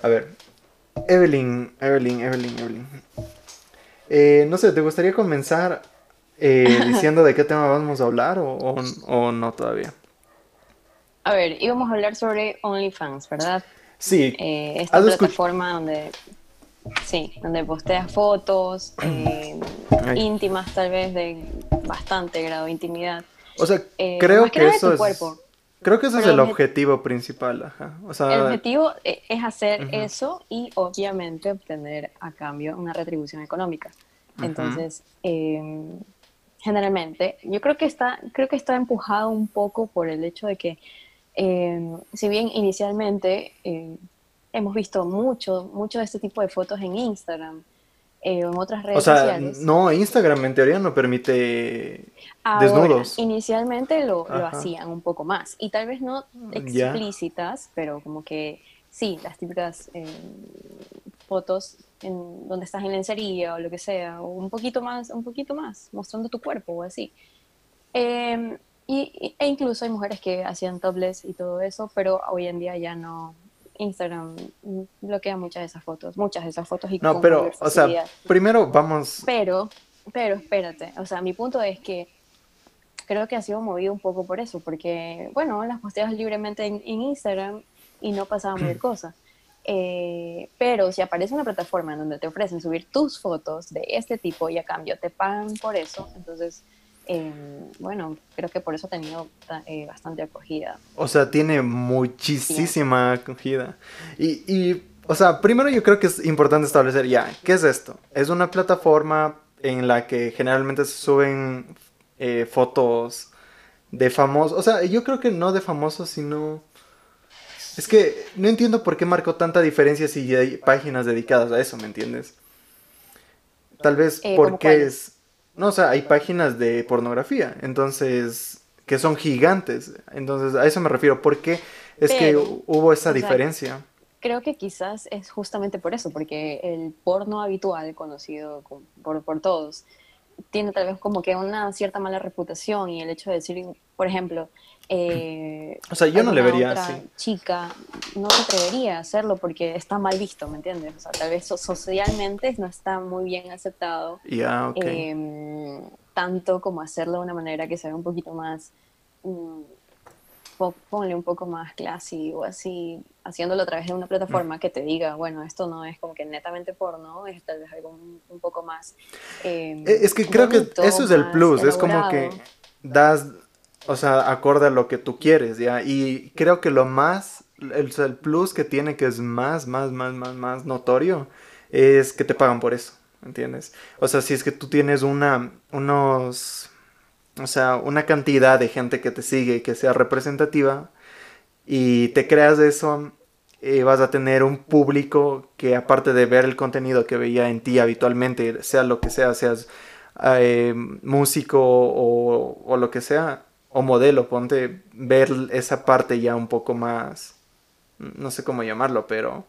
A ver, Evelyn, Evelyn, Evelyn, Evelyn. Eh, no sé, ¿te gustaría comenzar eh, diciendo de qué tema vamos a hablar o, no todavía? A ver, íbamos a hablar sobre OnlyFans, ¿verdad? Sí. Eh, esta plataforma donde, sí, donde posteas fotos íntimas, tal vez de bastante grado de intimidad. O sea, creo que eso es. Cuerpo. Creo que ese es el objetivo principal, ajá. O sea, el objetivo e, es hacer eso y obviamente obtener a cambio una retribución económica. Entonces, em, generalmente, yo creo que está, creo que está empujado un poco por el hecho de que, em, si bien inicialmente em, hemos visto mucho, mucho de este tipo de fotos en Instagram, eh, en otras redes o sea, sociales. No, Instagram en teoría no permite desnudos. Inicialmente lo, lo, hacían un poco más y tal vez no explícitas, pero como que sí, las típicas eh, fotos en donde estás en lencería o lo que sea, o un poquito más, un poquito más, mostrando tu cuerpo o así. Em, y, e incluso hay mujeres que hacían topless y todo eso, pero hoy en día ya no, Instagram bloquea muchas de esas fotos, muchas de esas fotos y No, pero, o sea, primero vamos... Pero, pero espérate, o sea, mi punto es que creo que ha sido movido un poco por eso, porque, bueno, las posteas libremente en, Instagram y no pasaba mayor cosa. Eh, pero si aparece una plataforma en donde te ofrecen subir tus fotos de este tipo y a cambio te pagan por eso, entonces Em, bueno, creo que por eso ha tenido eh, bastante acogida. O sea, tiene muchísima acogida. Y, y, o sea, primero yo creo que es importante establecer ya, ¿qué es esto? Es una plataforma en la que generalmente se suben eh, fotos de famosos. O sea, yo creo que no de famosos, sino... Es que no entiendo por qué marcó tanta diferencia si hay páginas dedicadas a eso, ¿me entiendes? Tal vez eh, porque es no, o sea, hay páginas de pornografía, entonces, que son gigantes. Entonces, a eso me refiero. ¿Por qué es que hubo esa diferencia? creo que quizás es justamente por eso, porque el porno habitual, conocido por, por todos, tiene tal vez como que una cierta mala reputación y el hecho de decir, por ejemplo, eh, o sea, yo no le vería así. chica no se atrevería a hacerlo porque está mal visto, ¿me entiendes? O sea, tal vez socialmente no está muy bien aceptado. Ya, em, tanto como hacerlo de una manera que se vea un poquito más, mm, ponle un poco más classy o así, haciéndolo a través de una plataforma mm. que te diga, bueno, esto no es como que netamente porno, es tal vez algo un, poco más... Em, e, es que creo que eso es el plus, es como que das o sea, acorde a lo que tú quieres, ¿ya? Y creo que lo más, el, el, plus que tiene, que es más, más, más, más, más notorio, es que te pagan por eso, ¿entiendes? O sea, si es que tú tienes una, unos, o sea, una cantidad de gente que te sigue que sea representativa, y te creas eso, eh, vas a tener un público que aparte de ver el contenido que veía en ti habitualmente, sea lo que sea, seas eh, músico o, o, lo que sea, o modelo, ponte ver esa parte ya un poco más, no sé cómo llamarlo, pero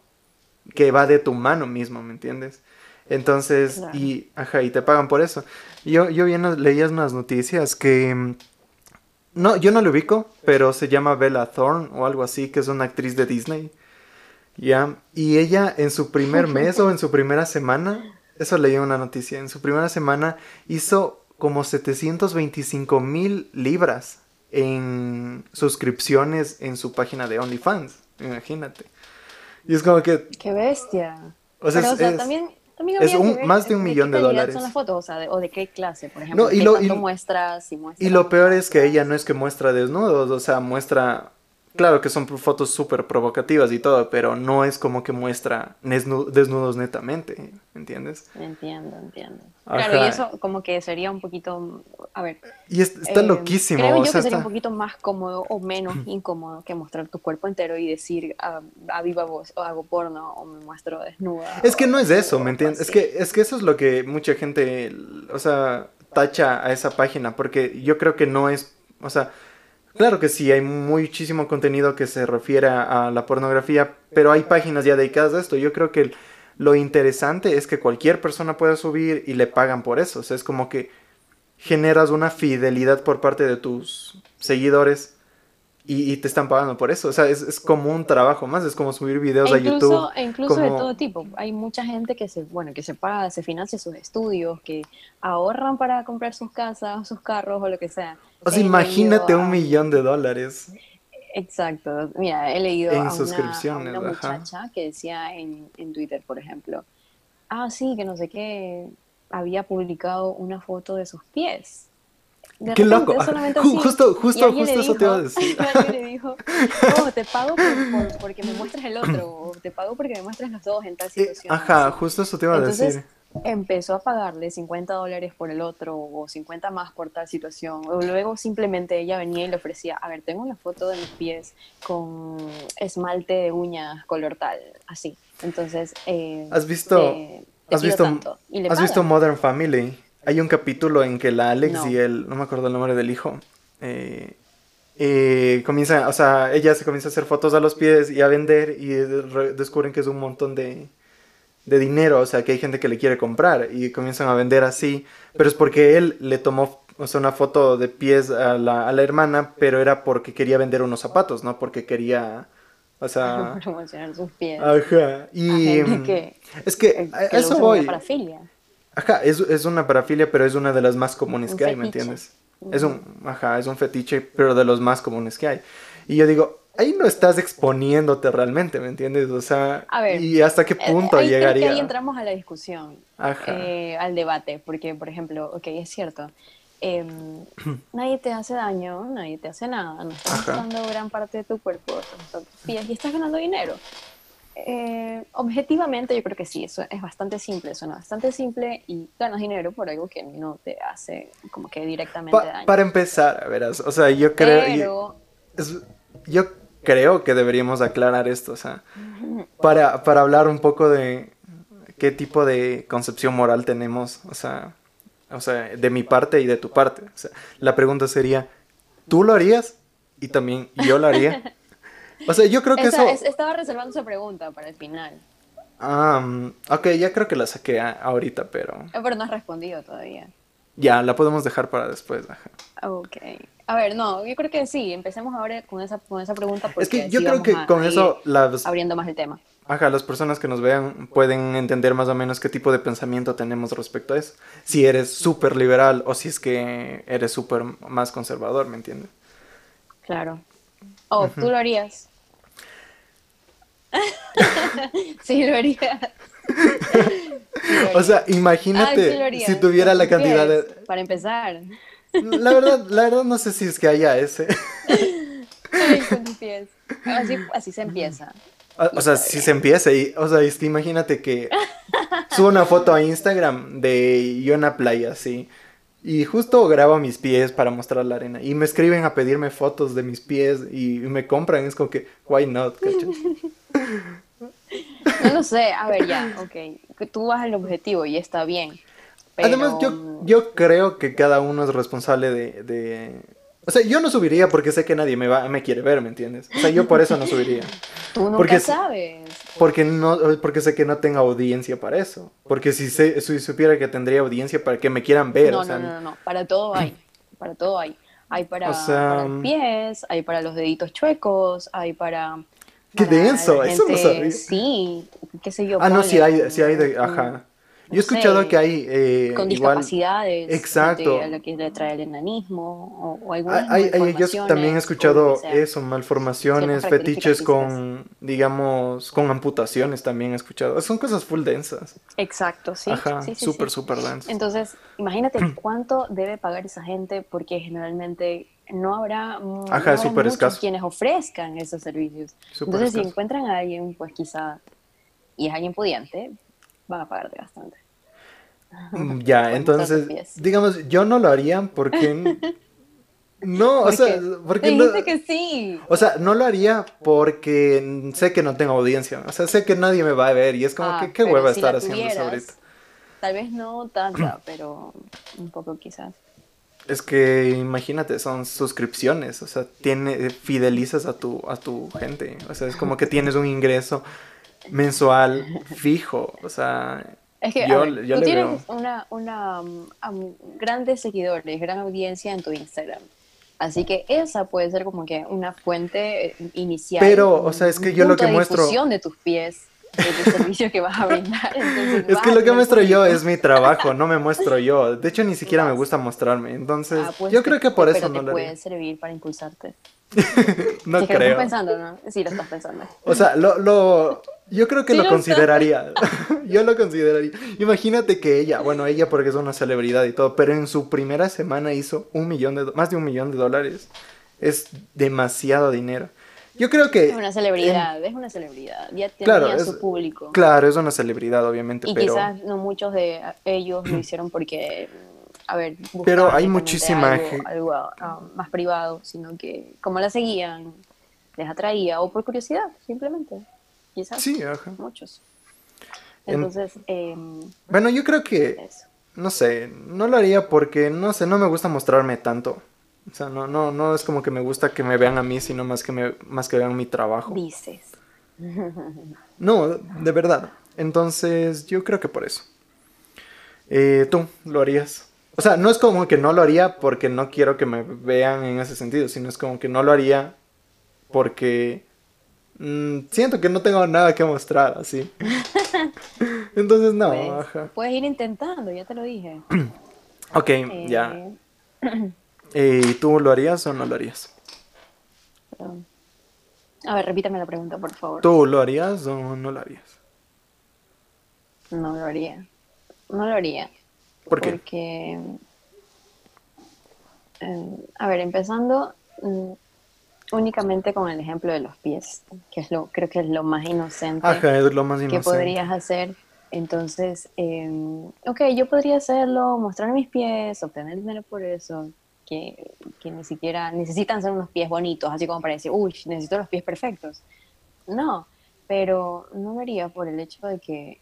que va de tu mano mismo, ¿me entiendes? Entonces, y, ajá, y te pagan por eso. Yo, yo bien leía unas noticias que, no, yo no lo ubico, pero se llama Bella Thorne o algo así, que es una actriz de Disney. Ya, y ella en su primer mes o en su primera semana, eso leí una noticia, en su primera semana hizo como 725 mil libras en suscripciones en su página de OnlyFans. Imagínate. Y es como que... ¡Qué bestia! O sea, es, también, es un, más de un millón de, dólares. son las fotos? O, de, qué clase, por ejemplo? No, y, lo, y, muestras, y, y lo peor es que ella no es que muestra desnudos, o sea, muestra Claro que son fotos súper provocativas y todo, pero no es como que muestra desnudos netamente, ¿entiendes? Entiendo, entiendo. Claro, y eso como que sería un poquito, a ver. Y está eh, loquísimo. Creo yo que sería un poquito más cómodo o menos incómodo que mostrar tu cuerpo entero y decir a, viva voz o hago porno o me muestro desnuda. Es que no es eso, ¿me entiendes? Es que, es que eso es lo que mucha gente, o sea, tacha a esa página, porque yo creo que no es, o sea Claro que sí, hay muchísimo contenido que se refiere a la pornografía, pero hay páginas ya dedicadas a esto. Yo creo que lo interesante es que cualquier persona pueda subir y le pagan por eso. O sea, es como que generas una fidelidad por parte de tus seguidores y, te están pagando por eso. O sea, es, como un trabajo más, es como subir videos a YouTube. E incluso de todo tipo. Hay mucha gente que se, bueno, que se paga, se financia sus estudios, que ahorran para comprar sus casas, sus carros o lo que sea. O sea, imagínate un millón de dólares. Exacto. Mira, he leído a, una, muchacha que decía en, en Twitter, por ejemplo, ah, sí, que no sé qué, había publicado una foto de sus pies Qué loco. justo, justo, justo eso te iba a decir. le dijo, oh, te pago porque me muestres el otro, o te pago porque me muestres los dos en tal eh, situación. ajá, justo eso te iba a decir. Empezó a pagarle 50 dólares por el otro o 50 más por tal situación. O luego simplemente ella venía y le ofrecía, a ver, tengo una foto de mis pies con esmalte de uñas color tal, así. Entonces, eh, ¿has visto, has visto, has visto Modern Family? Hay un capítulo en que la Alex y él, no me acuerdo el nombre del hijo, eh, eh, comienza, o sea, ella se comienza a hacer fotos a los pies y a vender y descubren que es un montón de, de dinero, o sea, que hay gente que le quiere comprar y comienzan a vender así, pero es porque él le tomó o sea, una foto de pies a la, a la hermana, pero era porque quería vender unos zapatos, no porque quería... O sea, promocionar sus pies. Ajá. Y mm, es que, a eso voy. Ajá, es, es, una parafilia, pero es una de las más comunes que hay, ¿me entiendes? Es un, ajá, es un fetiche, pero de los más comunes que hay. Y yo digo, ahí no estás exponiéndote realmente, ¿me entiendes? O sea, ¿y hasta qué eh, punto llegaría? ahí entramos a la discusión, eh, al debate, porque, por ejemplo, ok, es cierto, em, nadie te hace daño, nadie te hace nada, no estás usando gran parte de tu cuerpo, y estás ganando dinero. Eh, objetivamente yo creo que sí, eso es bastante simple, suena bastante simple y ganas dinero por algo que no te hace como que directamente daño. Para empezar, a ver, o sea, yo creo... Yo, creo que deberíamos aclarar esto, o sea, para, para hablar un poco de qué tipo de concepción moral tenemos, o sea, o sea, de mi parte y de tu parte. O sea, la pregunta sería, ¿tú lo harías? Y también yo lo haría. O sea, yo creo que eso... estaba reservando esa pregunta para el final. Ah, ok, ya creo que la saqué ahorita, pero... Eh, pero no has respondido todavía. Ya, la podemos dejar para después. Ok. A ver, no, yo creo que sí, empecemos ahora con esa, con esa pregunta. Porque es que yo creo que con eso... Las... Abriendo más el tema. Ajá, las personas que nos vean pueden entender más o menos qué tipo de pensamiento tenemos respecto a eso. Si eres súper liberal o si es que eres súper más conservador, ¿me entiendes? Claro. Oh, ¿tú lo harías? sí, lo haría. o sea, imagínate si tuviera la cantidad de... Para empezar. La verdad, la verdad no sé si es que haya ese. Así, así se empieza. O, sea, si se empieza y, o sea, imagínate que subo una foto a Instagram de yo en la playa, así. Y justo grabo mis pies para mostrar la arena. Y me escriben a pedirme fotos de mis pies y me compran. Es como que, why not, No lo sé, a ver ya, ok. Tú vas al objetivo y está bien. Además, yo, yo creo que cada uno es responsable de, de, O sea, yo no subiría porque sé que nadie me, va, me quiere ver, ¿me entiendes? O sea, yo por eso no subiría. Tú nunca porque, sabes. Porque, no, porque sé que no tengo audiencia para eso. Porque si, se, si supiera que tendría audiencia para que me quieran ver. No, no, no, no, para todo hay. Para todo hay. Hay para, para pies, hay para los deditos chuecos, hay para Qué denso, eso no sabía. Sí, qué sé yo. Ah, no, sí hay, sí hay de, ajá. Yo he escuchado que hay... Eh, con discapacidades. exacto. A lo que le trae el enanismo o, o algunas hay, hay, Yo también he escuchado eso, malformaciones, fetiches con, digamos, con amputaciones también he escuchado. Son cosas full densas. Exacto, sí. Ajá, sí, súper, súper densas. Entonces, imagínate cuánto debe pagar esa gente porque generalmente no habrá, no muchos quienes ofrezcan esos servicios. Entonces, si encuentran a alguien, pues quizá, y es alguien pudiente, van a pagarte bastante. Mm, ya, entonces, digamos, yo no lo haría porque... No, o sea, porque no, que sí. O sea, no lo haría porque sé que no tengo audiencia. O sea, sé que nadie me va a ver y es como ah, que qué hueva estar haciendo eso ahorita. Tal vez no tanta, pero un poco quizás. Es que imagínate, son suscripciones, o sea, tiene, fidelizas a tu, a tu gente, o sea, es como que tienes un ingreso mensual fijo, o sea, es que yo, tú tienes una, una um, grandes seguidores, gran audiencia en tu Instagram. Así que esa puede ser como que una fuente eh, inicial. Pero, o sea, es que yo lo que de muestro. de tus pies, de servicio que vas a brindar. es que lo que muestro yo es mi trabajo, no me muestro yo. De hecho, ni siquiera me gusta mostrarme. Entonces, ah, pues yo creo que por eso no te puede servir para impulsarte. no creo. Que lo estás pensando, ¿no? Sí, lo estás pensando. O sea, lo, lo yo creo que lo, consideraría. yo lo consideraría. Imagínate que ella, bueno, ella porque es una celebridad y todo, pero en su primera semana hizo un millón de, más de un millón de dólares. Es demasiado dinero. Yo creo que... Es una celebridad, es una celebridad. Ya tenía su público. Claro, es una celebridad, obviamente. Y quizás no muchos de ellos lo hicieron porque, a ver, pero hay muchísima algo, algo ah, más privado, sino que como la seguían, les atraía o por curiosidad, simplemente quizás. Sí, ajá. Muchos. Entonces, em, bueno, yo creo que, no sé, no lo haría porque, no sé, no me gusta mostrarme tanto. O sea, no, no, no es como que me gusta que me vean a mí, sino más que, me, más que vean mi trabajo. Dices. no, de verdad. Entonces, yo creo que por eso. Eh, ¿Tú lo harías? O sea, no es como que no lo haría porque no quiero que me vean en ese sentido, sino es como que no lo haría porque Mm, siento que no tengo nada que mostrar así. Entonces, no, pues, Puedes ir intentando, ya te lo dije. ok, eh, ya. Eh, ¿Y tú lo harías o no lo harías? A ver, repítame la pregunta, por favor. ¿Tú lo harías o no lo harías? No lo haría. No lo haría. ¿Por qué? Porque, eh, a ver, empezando, mm, únicamente con el ejemplo de los pies, que es lo, creo que es lo más inocente, que podrías hacer. Entonces, eh, ok, yo podría hacerlo, mostrar mis pies, obtener dinero por eso, que, que, ni siquiera necesitan ser unos pies bonitos, así como para decir, uy, necesito los pies perfectos. No, pero no lo haría por el hecho de que,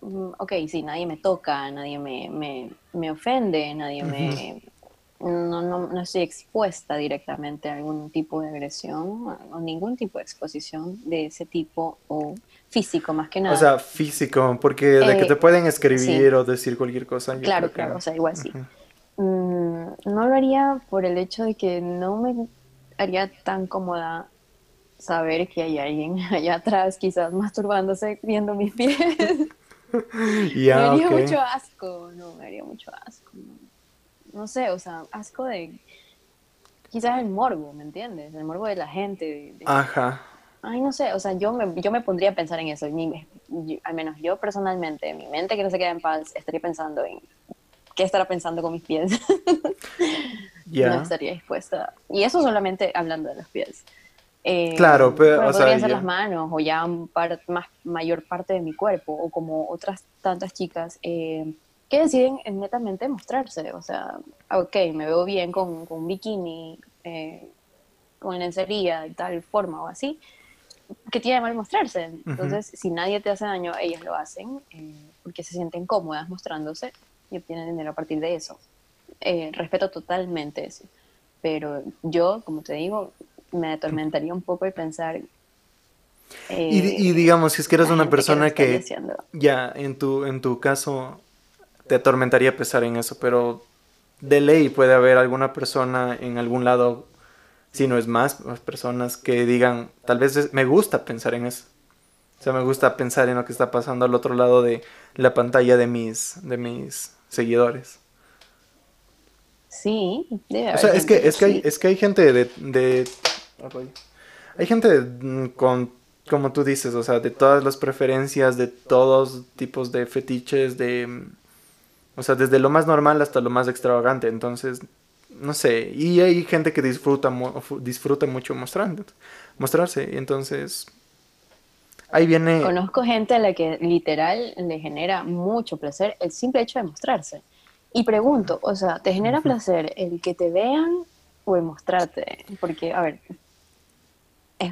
mm, ok, sí, nadie me toca, nadie me, me, me ofende, nadie me no, no, no, estoy expuesta directamente a algún tipo de agresión o ningún tipo de exposición de ese tipo o físico más que nada. O sea, físico, porque de que te eh, pueden escribir o decir cualquier cosa. Claro, claro, o sea, igual sí. Mm, no lo haría por el hecho de que no me haría tan cómoda saber que hay alguien allá atrás quizás masturbándose viendo mis pies. me haría mucho asco, no, me haría mucho asco no sé, o sea, asco de quizás el morbo, ¿me entiendes? El morbo de la gente. Ajá. Ay, no sé, o sea, yo me, yo me pondría a pensar en eso. al menos yo personalmente, mi mente que no se queda en paz, estaría pensando en qué estará pensando con mis pies. Ya. No estaría dispuesta. Y eso solamente hablando de los pies. Eh, claro, pero, o podrían ser las manos o ya más, mayor parte de mi cuerpo o como otras tantas chicas. Eh, que deciden netamente mostrarse. O sea, ok, me veo bien con, con un bikini, eh, con lencería de tal forma o así, que tiene mal mostrarse. Entonces, si nadie te hace daño, ellas lo hacen eh, porque se sienten cómodas mostrándose y obtienen dinero a partir de eso. Eh, respeto totalmente eso. Pero yo, como te digo, me atormentaría un poco el pensar y, y, digamos, si es que eres una persona que, ya en tu, en tu caso te atormentaría pensar en eso, pero de ley puede haber alguna persona en algún lado, si no es más, más personas que digan, tal vez me gusta pensar en eso. O sea, me gusta pensar en lo que está pasando al otro lado de la pantalla de mis, de mis seguidores. Sí, O sea, es que, es, que hay, es que hay gente de, de hay gente mm, con, como tú dices, o sea, de todas las preferencias, de todos tipos de fetiches, de o sea, desde lo más normal hasta lo más extravagante. Entonces, no sé. Y hay gente que disfruta, disfruta mucho mostrando, mostrarse. Entonces, ahí viene... Conozco gente a la que literal le genera mucho placer el simple hecho de mostrarse. Y pregunto, o sea, ¿te genera placer el que te vean o el mostrarte? Porque, a ver,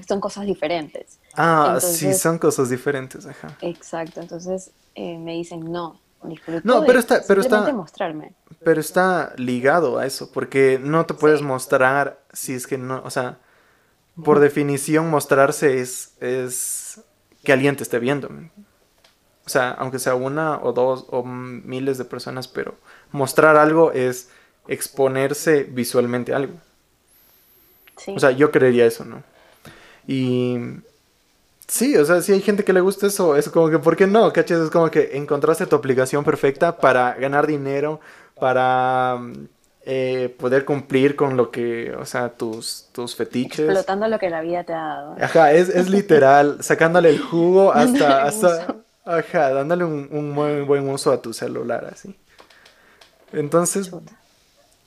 son cosas diferentes. Ah, sí, son cosas diferentes, ajá. Exacto, entonces eh, me dicen, no, no, pero está, pero está, mostrarme. Pero está ligado a eso, porque no te puedes mostrar si es que no, o sea, por definición mostrarse es, es que alguien te esté viendo. O sea, aunque sea una o dos o miles de personas, pero mostrar algo es exponerse visualmente a algo. O sea, yo creería eso, ¿no? Y sí, o sea, si hay gente que le gusta eso, es como que, ¿por qué no? ¿Cachas? Es como que encontraste tu aplicación perfecta para ganar dinero, para eh, poder cumplir con lo que, o sea, tus, tus fetiches. Explotando lo que la vida te ha dado. Ajá, es, es literal, sacándole el jugo hasta, hasta ajá, dándole un, un muy buen uso a tu celular, así. Entonces,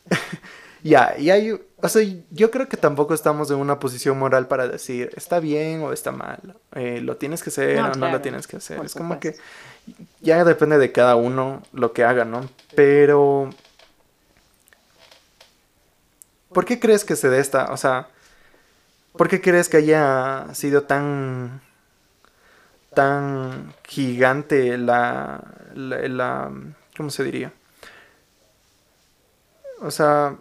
ya, y hay, o sea, yo creo que tampoco estamos en una posición moral para decir está bien o está mal, eh, lo tienes que hacer o no lo tienes que hacer. es como que ya depende de cada uno lo que haga, ¿no? Pero, ¿por qué crees que se dé esta, o sea, ¿por qué crees que haya sido tan, tan gigante la, la, la ¿cómo se diría? O sea,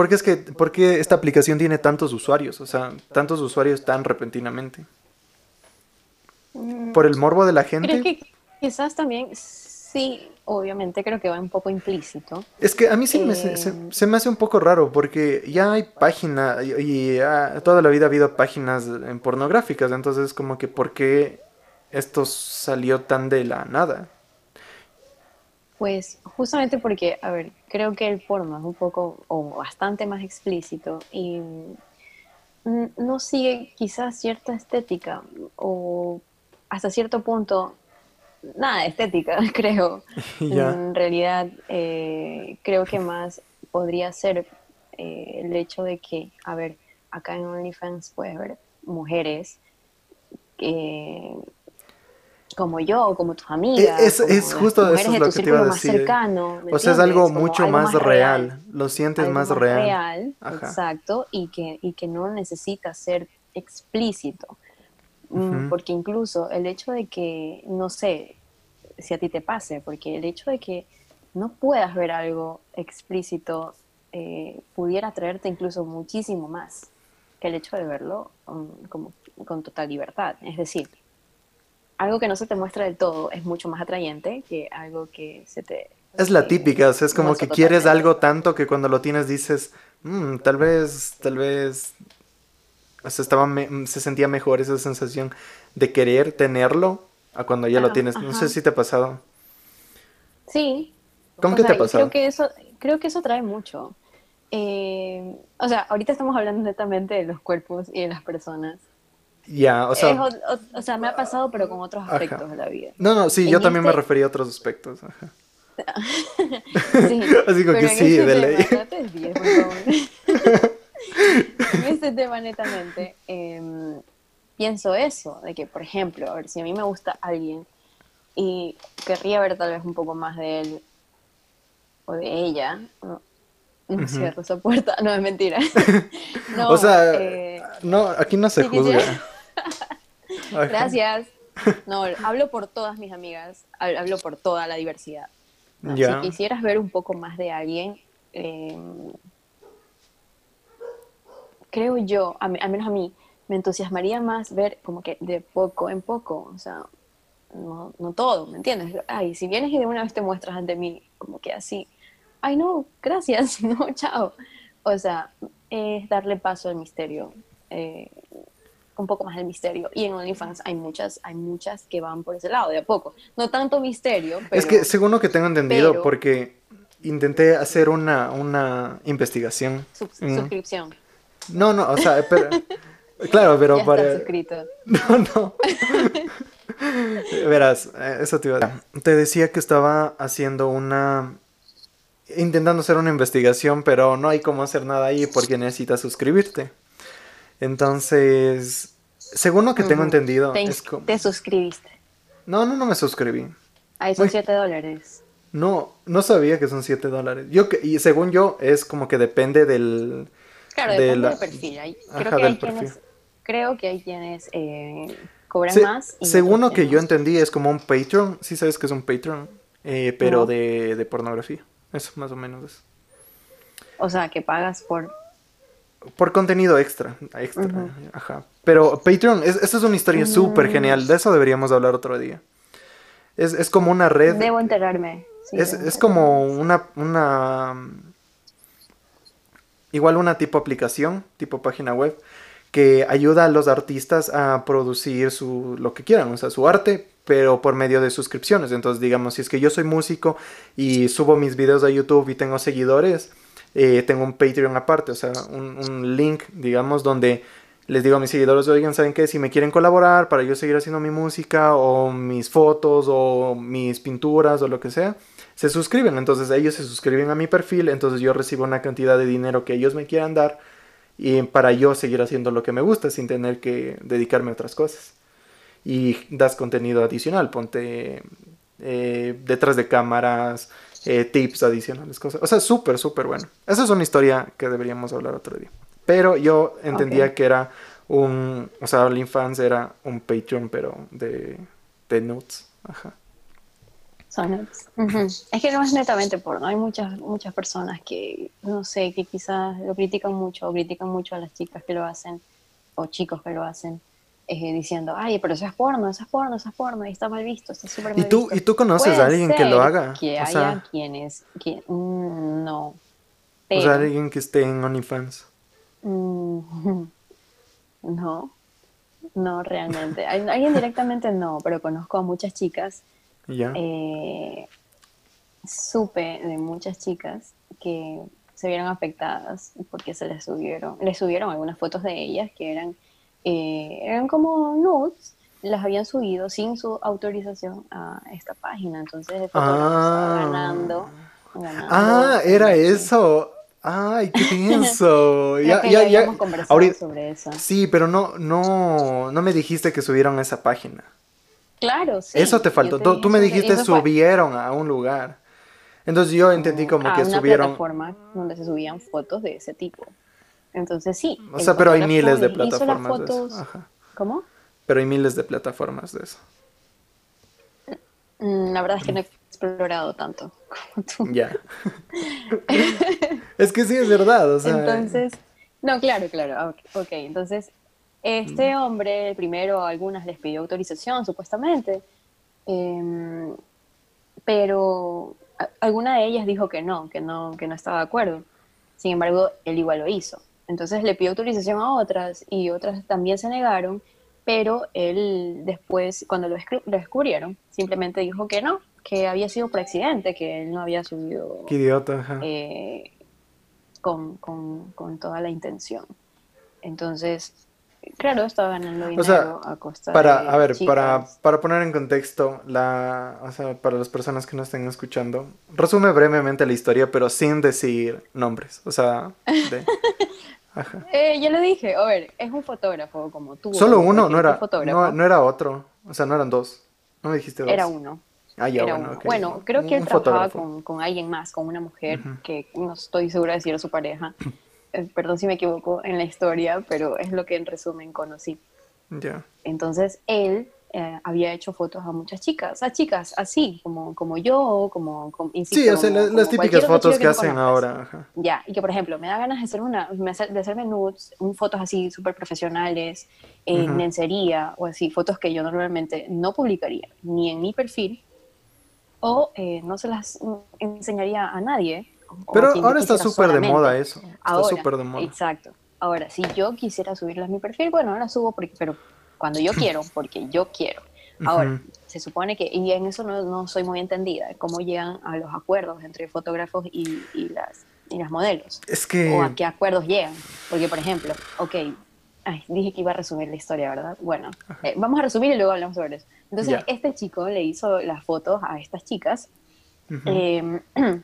¿por qué es que, por qué esta aplicación tiene tantos usuarios? O sea, tantos usuarios tan repentinamente. ¿Por el morbo de la gente? Creo que quizás también, sí, obviamente creo que va un poco implícito. Es que a mí sí me, se, eh, me hace un poco raro porque ya hay páginas y, toda la vida ha habido páginas en pornográficas, entonces como que ¿por qué esto salió tan de la nada? Pues justamente porque, a ver, creo que el porno es un poco o bastante más explícito y no sigue quizás cierta estética o hasta cierto punto nada de estética, creo. En realidad, eh, creo que más podría ser eh, el hecho de que, a ver, acá en OnlyFans puedes ver mujeres que como yo, como tus amigas. Es, es justo eso es lo que te iba a decir. Cercano, o sea, es algo mucho más, real. Lo sientes más, real. real exacto, y que, y que no necesita ser explícito. Mm, porque incluso el hecho de que, no sé si a ti te pase, porque el hecho de que no puedas ver algo explícito eh, pudiera traerte incluso muchísimo más que el hecho de verlo como, con total libertad. Es decir, algo que no se te muestra del todo es mucho más atrayente que algo que se te... Es la típica, o sea, es como que quieres algo tanto que cuando lo tienes dices, mm, tal vez, tal vez, o sea, estaba se sentía mejor esa sensación de querer tenerlo a cuando ya lo tienes. No sé si te ha pasado. Sí. ¿Cómo que te ha pasado? Creo que eso, creo que eso trae mucho. Eh, o sea, ahorita estamos hablando netamente de los cuerpos y de las personas. Ya, o sea... o, sea, me ha pasado, pero con otros aspectos de la vida. No, no, sí, yo también me este refería a otros aspectos. sí, Así como que sí, este de ley. en este tema, netamente, em, pienso eso, de que, por ejemplo, a ver, si a mí me gusta alguien y querría ver tal vez un poco más de él o de ella, no, no cierro esa puerta, no es mentira. no, o sea, eh, no, aquí no se juzga. Gracias. No, hablo por todas mis amigas, hablo por toda la diversidad. Si quisieras ver un poco más de alguien, em, creo yo, al menos a mí, me entusiasmaría más ver como que de poco en poco, o sea, no, no todo, ¿me entiendes? Ay, si vienes y de una vez te muestras ante mí, como que así, ay no, gracias, no, chao. O sea, es darle paso al misterio. Eh, un poco más el misterio. Y en OnlyFans hay muchas, hay muchas que van por ese lado, de a poco. No tanto misterio, pero... Es que según lo que tengo entendido, porque intenté hacer una, una investigación. Suscripción. No, no, o sea, pero... claro, pero ya para... suscrito. No, no. Verás, eh, eso te iba a decir. Te decía que estaba haciendo una... Intentando hacer una investigación, pero no hay cómo hacer nada ahí porque necesitas suscribirte. Entonces, según lo que tengo entendido, te, te suscribiste. No, no, no me suscribí. Ahí son 7 dólares. No, no sabía que son 7 dólares. Yo y según yo es como que depende del Claro, depende del perfil. creo, que hay quienes, creo que hay quienes eh, cobran más. según lo que yo entendí es como un Patreon. ¿Sí sabes que es un Patreon? eh, pero de, de, pornografía. Eso, más o menos eso. O sea, que pagas por... Por contenido extra, extra, ajá. Pero Patreon, es, esta es una historia súper mm. genial, de eso deberíamos hablar otro día. Es, es como una red... Debo enterarme. es, es como una, una... Igual una tipo aplicación, tipo página web, que ayuda a los artistas a producir su, lo que quieran, o sea, su arte, pero por medio de suscripciones. Entonces, digamos, si es que yo soy músico y subo mis videos a YouTube y tengo seguidores, eh, tengo un Patreon aparte, o sea, un, link, digamos, donde les digo a mis seguidores, oigan, ¿saben qué? Si me quieren colaborar para yo seguir haciendo mi música o mis fotos o mis pinturas o lo que sea, se suscriben. Entonces ellos se suscriben a mi perfil, entonces yo recibo una cantidad de dinero que ellos me quieran dar y para yo seguir haciendo lo que me gusta sin tener que dedicarme a otras cosas. Y das contenido adicional, ponte eh, detrás de cámaras, eh, tips adicionales, cosas. O sea, súper, súper bueno. Esa es una historia que deberíamos hablar otro día. Pero yo entendía que era un, o sea, OnlyFans era un Patreon, pero de, de nudes. Ajá. Es que no es netamente porno. Hay muchas, muchas personas que, no sé, que quizás lo critican mucho o critican mucho a las chicas que lo hacen o chicos que lo hacen. Eh, diciendo, ay, pero eso es porno, eso es porno, eso es porno, y está mal visto, está súper mal ¿Y tú, visto. ¿Y tú conoces a alguien que lo haga? Que haya quienes, que, mm, no. o sea, alguien que esté en OnlyFans. Mm, no, no realmente. Alguien directamente no, pero conozco a muchas chicas eh, supe de muchas chicas que se vieron afectadas porque se les subieron, les subieron algunas fotos de ellas que eran, eh, eran como nudes, las habían subido sin su autorización a esta página, entonces el fotógrafo estaba ah. ganando, Ah, era eso. Ay, qué pienso. ya, ya, ya. sobre eso. Sí, pero no, no, no me dijiste que subieron a esa página. Claro, sí. Eso te faltó. tú, me dijiste subieron a un lugar. Entonces yo entendí como a que una subieron. plataforma donde se subían fotos de ese tipo. Entonces sí. O sea, pero hay miles de plataformas de eso. ¿Cómo? Pero hay miles de plataformas de eso. Mm, la verdad es que no he explorado tanto como tú. Ya. es que sí es verdad, o sea. Entonces, no, claro, claro. Ok, entonces este hombre, primero a algunas les pidió autorización, supuestamente, em, pero alguna de ellas dijo que no, que no, que no estaba de acuerdo. Sin embargo, él igual lo hizo. Entonces le pidió autorización a otras y otras también se negaron, pero él después, cuando lo, descubrieron, simplemente dijo que no, que había sido por accidente, que él no había subido. Qué idiota, eh, con, con, con toda la intención. Entonces, Claro, estaba ganando dinero a costa para, A ver, para, para, poner en contexto, la, o sea, para las personas que nos estén escuchando, resume brevemente la historia, pero sin decir nombres. O sea, de, ajá. Eh, yo le dije, a ver, es un fotógrafo como tú. Solo uno, no era, no, no, era otro. O sea, no eran dos. No me dijiste dos. Era uno. Ah, ya, bueno, uno. bueno, creo que él trabajaba con, con, alguien más, con una mujer que no estoy segura de si era su pareja. Eh, perdón si me equivoco en la historia, pero es lo que en resumen conocí. Ya. Entonces él eh, había hecho fotos a muchas chicas, a chicas así, como, como yo, como, Sí, o sea, las, típicas fotos que, hacen ahora. Ya, y que por ejemplo, me da ganas de hacer una, de hacerme nudes, fotos así súper profesionales, en lencería o así, fotos que yo normalmente no publicaría, ni en mi perfil, o eh, no se las enseñaría a nadie, pero ahora está súper de moda eso. Está súper de moda. Exacto. Ahora, si yo quisiera subirlas a mi perfil, bueno, ahora subo, porque, pero cuando yo quiero, porque yo quiero. Ahora, se supone que, y en eso no, no, soy muy entendida, cómo llegan a los acuerdos entre fotógrafos y, y, las, y las modelos. Es que... O a qué acuerdos llegan. Porque, por ejemplo, ok, ay, dije que iba a resumir la historia, ¿verdad? Bueno, eh, vamos a resumir y luego hablamos sobre eso. Entonces, este chico le hizo las fotos a estas chicas. eh,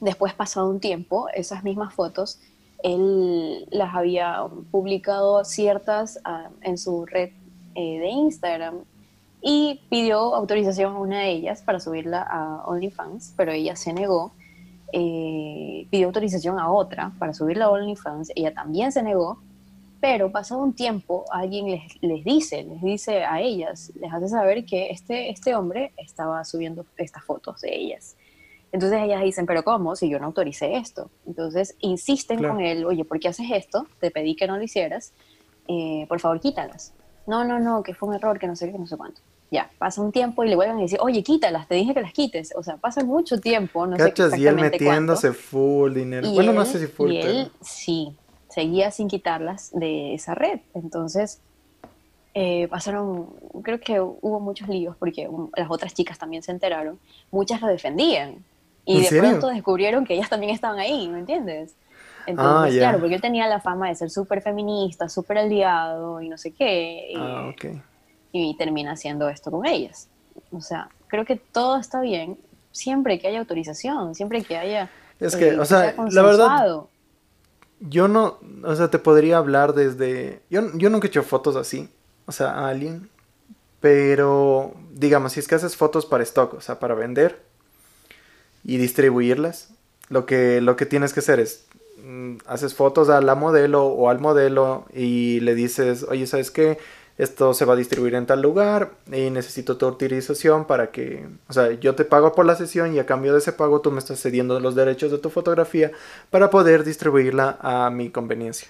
Después, pasado un tiempo, esas mismas fotos, él las había publicado ciertas ah, en su red eh, de Instagram y pidió autorización a una de ellas para subirla a OnlyFans, pero ella se negó. Eh, pidió autorización a otra para subirla a OnlyFans, ella también se negó. Pero pasado un tiempo, alguien les, les, dice, les dice a ellas, les hace saber que este, este hombre estaba subiendo estas fotos de ellas. Entonces ellas dicen, pero ¿cómo? Si yo no autoricé esto. Entonces insisten con él, oye, ¿por qué haces esto? Te pedí que no lo hicieras, eh, por favor quítalas. No, no, no, que fue un error, que no sé qué, que no sé cuánto. Ya, pasa un tiempo y le vuelven a decir, oye, quítalas, te dije que las quites. O sea, pasa mucho tiempo, no sé y él metiéndose full dinero. bueno, no sé si full. Y él, sí, seguía sin quitarlas de esa red. Entonces, eh, pasaron, creo que hubo muchos líos porque las otras chicas también se enteraron. Muchas lo defendían. Y de pronto descubrieron que ellas también estaban ahí, ¿me entiendes? Entonces, ah, claro, porque él tenía la fama de ser súper feminista, súper aliado y no sé qué. Y, ah, y termina haciendo esto con ellas. O sea, creo que todo está bien siempre que haya autorización, siempre que haya... Es que, eh, o sea, la verdad, yo no, o sea, te podría hablar desde... Yo, yo nunca he hecho fotos así, o sea, a alguien, pero digamos, si es que haces fotos para stock, o sea, para vender y distribuirlas, lo que, lo que tienes que hacer es, haces fotos a la modelo o al modelo y le dices, oye, ¿sabes qué? esto se va a distribuir en tal lugar y necesito tu autorización para que, o sea, yo te pago por la sesión y a cambio de ese pago tú me estás cediendo los derechos de tu fotografía para poder distribuirla a mi conveniencia.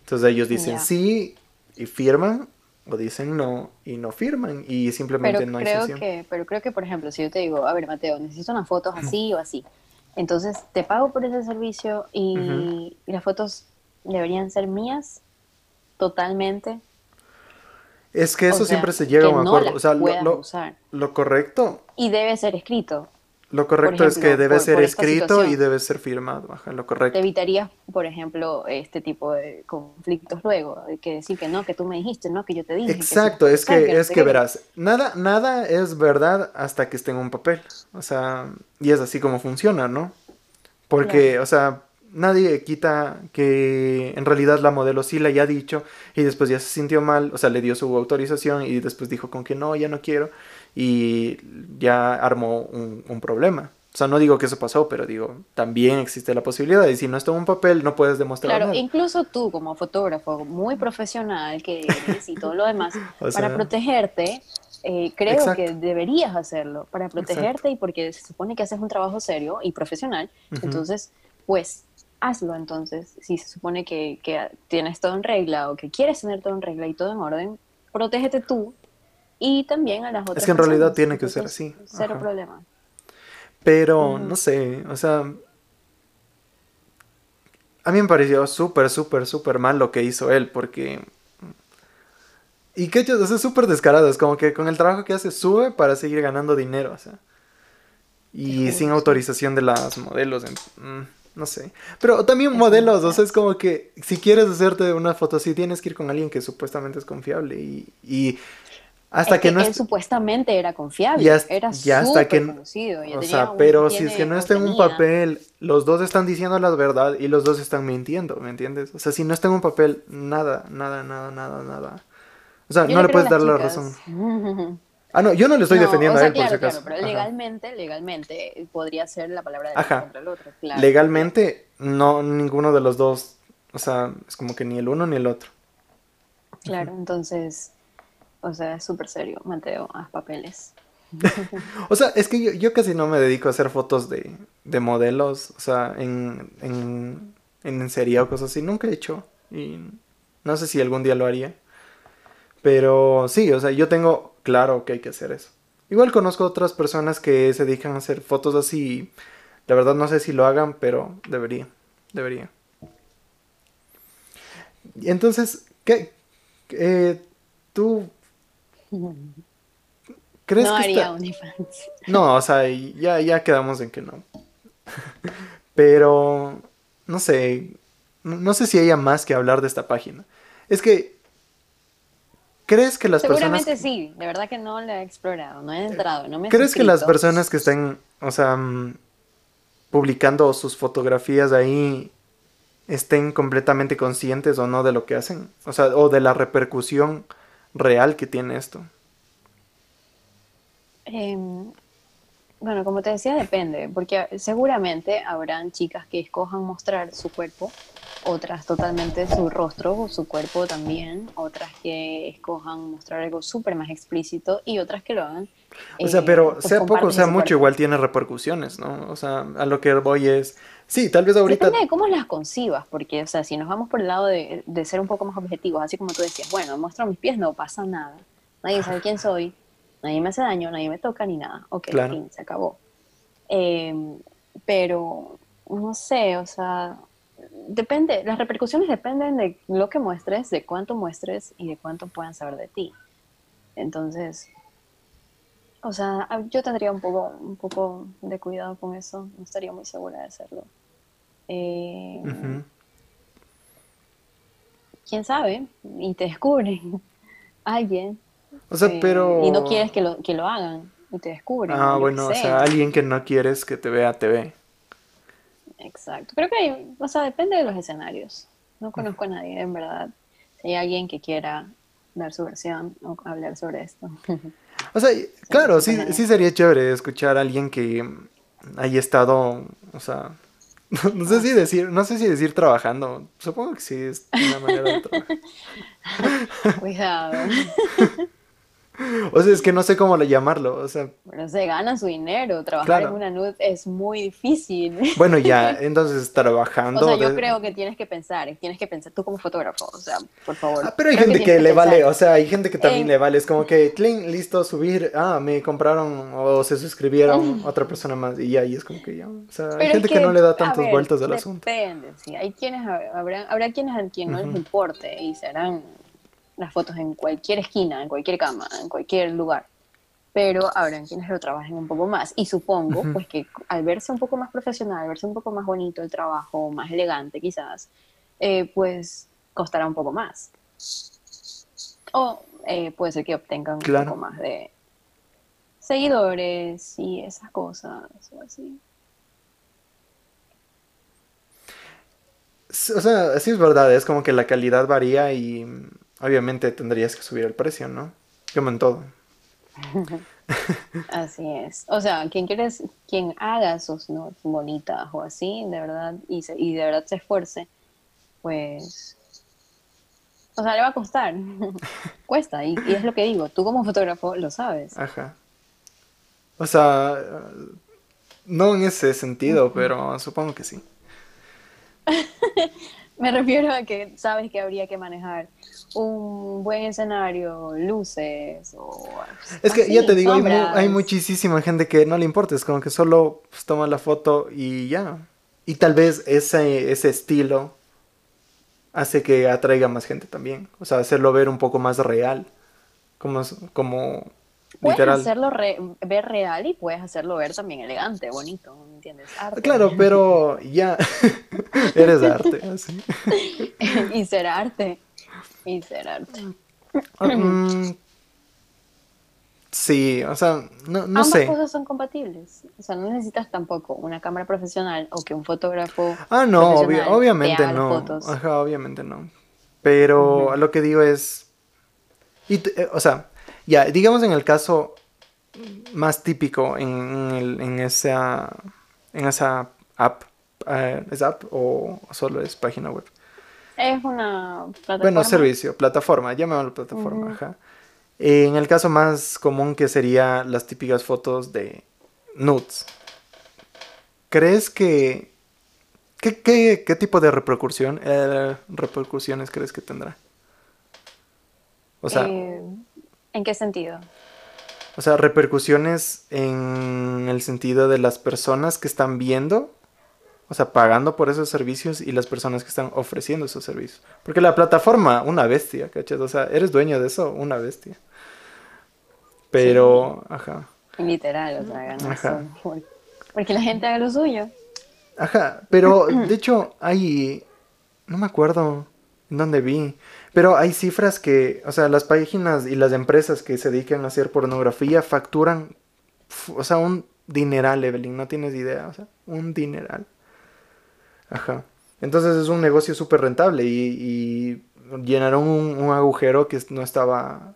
Entonces ellos dicen sí y firman o dicen no y no firman y simplemente no hay creo sesión. Que, pero creo que, por ejemplo, si yo te digo, a ver, Mateo, necesito unas fotos así o así, entonces te pago por ese servicio y las fotos deberían ser mías totalmente es que eso siempre se llega a un acuerdo. O sea, lo, correcto. Y debe ser escrito. Lo correcto es que debe ser escrito y debe ser firmado. Ajá, lo correcto. Te evitarías, por ejemplo, este tipo de conflictos luego, que decir que no, que tú me dijiste, no, que yo te dije. Exacto, es que, es que verás, nada, nada es verdad hasta que esté en un papel. O sea, y es así como funciona, ¿no? Porque, o sea, nadie quita que en realidad la modelo sí le haya dicho y después ya se sintió mal, o sea, le dio su autorización y después dijo con que no, ya no quiero y ya armó un, problema. O sea, no digo que eso pasó, pero digo, también existe la posibilidad. Y si no está en un papel no puedes demostrar Claro, incluso tú como fotógrafo muy profesional que eres y todo lo demás, para protegerte, eh, creo que deberías hacerlo, para protegerte y porque se supone que haces un trabajo serio y profesional, entonces, pues hazlo. Entonces. Si se supone que, tienes todo en regla o que quieres tener todo en regla y todo en orden, protégete tú y también a las otras. Es que en realidad tiene que ser así. Cero problema. Pero, no sé, o sea, a mí me pareció súper, súper, súper mal lo que hizo él, porque... Y que hecho, es súper descarado, es como que con el trabajo que hace sube para seguir ganando dinero, o sea. Y sin autorización de las modelos. Mm no sé. Pero también modelos, o sea, es como que si quieres hacerte una foto así, tienes que ir con alguien que supuestamente es confiable y, hasta que, no... Él supuestamente era confiable, era ya hasta que, conocido. o sea, pero si es que no está en un papel, los dos están diciendo la verdad y los dos están mintiendo, ¿me entiendes? O sea, si no está en un papel, nada, nada, nada, nada, nada. O sea, no le puedes dar la razón. Ah, no, yo no le estoy defendiendo a él, por si acaso. pero legalmente, legalmente podría ser la palabra de Ajá. contra el otro. Legalmente, no, ninguno de los dos, o sea, es como que ni el uno ni el otro. Claro, entonces, o sea, es súper serio, Mateo, haz papeles. o sea, es que yo, casi no me dedico a hacer fotos de, de modelos, o sea, en, en, en serie o cosas así, nunca he hecho. Y no sé si algún día lo haría. Pero sí, o sea, yo tengo claro que hay que hacer eso. Igual conozco otras personas que se dedican a hacer fotos así. La verdad no sé si lo hagan, pero debería. Debería. Entonces, ¿qué? Eh, ¿Tú crees no que haría No, o sea, ya, ya quedamos en que no. pero, no sé, no sé si haya más que hablar de esta página. Es que ¿Crees que las Seguramente personas... Seguramente sí, de verdad que no la he explorado, no he entrado, no me ¿Crees que las personas que estén, o sea, mm, publicando sus fotografías ahí estén completamente conscientes o no de lo que hacen? O sea, o de la repercusión real que tiene esto. Em, bueno, como te decía, depende, porque seguramente habrán chicas que escojan mostrar su cuerpo otras totalmente su rostro o su cuerpo también, otras que escojan mostrar algo súper más explícito y otras que lo hagan. O sea, pero eh, sea poco, sea mucho, igual tiene repercusiones, ¿no? O sea, a lo que voy es, sí, tal vez ahorita... Depende de cómo las concibas, porque, o sea, si nos vamos por el lado de, de ser un poco más objetivos, así como tú decías, bueno, muestro mis pies, no pasa nada, nadie sabe quién soy, nadie me hace daño, nadie me toca ni nada, ok, fin, se acabó. Em, pero, no sé, o sea, depende, las repercusiones dependen de lo que muestres, de cuánto muestres y de cuánto puedan saber de ti. Entonces, o sea, yo tendría un poco, un poco de cuidado con eso, no estaría muy segura de hacerlo. Eh, ¿Quién sabe? Y te descubren alguien. O sea, pero... Y no quieres que lo, que lo hagan y te descubren. Ah, bueno, o sea, alguien que no quieres que te vea, te ve. Exacto. Creo que hay, o sea, depende de los escenarios. No conozco a nadie, en verdad. Si hay alguien que quiera dar su versión o hablar sobre esto. O sea, claro, sí, sí sería chévere escuchar a alguien que haya estado, o sea, no, sé si decir, no sé si decir trabajando. Supongo que sí es una manera de trabajar. Cuidado. O sea, es que no sé cómo llamarlo, o sea... Bueno, se gana su dinero, trabajar en una nud es muy difícil. Bueno, ya, entonces trabajando... O sea, yo creo que tienes que pensar, tienes que pensar tú como fotógrafo, o sea, por favor. Ah, pero hay gente que, le vale, o sea, hay gente que también le vale, es como que, clean, listo, subir, ah, me compraron o se suscribieron otra persona más y y es como que ya, o sea, hay gente que, no le da tantas vueltas al asunto. Depende, sí, hay quienes, habrá, habrá quienes a quien no les importe y serán las fotos en cualquier esquina, en cualquier cama, en cualquier lugar. Pero habrá quienes lo trabajen un poco más. Y supongo pues que al verse un poco más profesional, al verse un poco más bonito el trabajo, más elegante quizás, eh, pues costará un poco más. O eh, puede ser que obtengan un poco más de seguidores y esas cosas o así. O sea, sí es verdad, es como que la calidad varía y obviamente tendrías que subir el precio, ¿no? Como en todo. así es. O sea, quien quieres, quien haga sus notes bonitas o así, de verdad, y, y de verdad se esfuerce, pues, o sea, le va a costar. Cuesta, y, y, es lo que digo, tú como fotógrafo lo sabes. Ajá. O sea, no en ese sentido, pero supongo que sí. Me refiero a que sabes que habría que manejar un buen escenario, luces o... Es que ya te digo, hay, muchísima gente que no le importa, es como que solo pues, toma la foto y ya. Y tal vez ese, ese estilo hace que atraiga más gente también. O sea, hacerlo ver un poco más real. Como, como Puedes hacerlo ver real y puedes hacerlo ver también elegante, bonito, ¿me entiendes? Arte. Claro, pero ya eres arte, así. y ser arte. Y ser arte. Mm, sí, o sea, no, no Ambas sé. cosas son compatibles. O sea, no necesitas tampoco una cámara profesional o que un fotógrafo. Ah, no, obviamente no. Ajá, obviamente no. Pero lo que digo es. Y, eh, o sea, ya, digamos en el caso más típico en, el, en, esa, en esa app, eh, ¿es app o solo es página web? Es una plataforma. Bueno, servicio, plataforma, llamémoslo plataforma, ajá. en el caso más común que sería las típicas fotos de nudes. ¿Crees que... ¿Qué, qué, qué tipo de repercusión, eh, repercusiones crees que tendrá? O sea... Eh, ¿En qué sentido? O sea, repercusiones en el sentido de las personas que están viendo, o sea, pagando por esos servicios y las personas que están ofreciendo esos servicios. Porque la plataforma, una bestia, ¿cachas? O sea, eres dueño de eso, una bestia. Pero, ajá. Literal, o sea, ganas Porque la gente haga lo suyo. Ajá, pero de hecho hay, no me acuerdo en dónde vi, pero hay cifras que, o sea, las páginas y las empresas que se dedican a hacer pornografía facturan, o sea, un dineral, Evelyn, no tienes idea, o sea, un dineral. Ajá. Entonces es un negocio súper rentable y, llenaron un, agujero que no estaba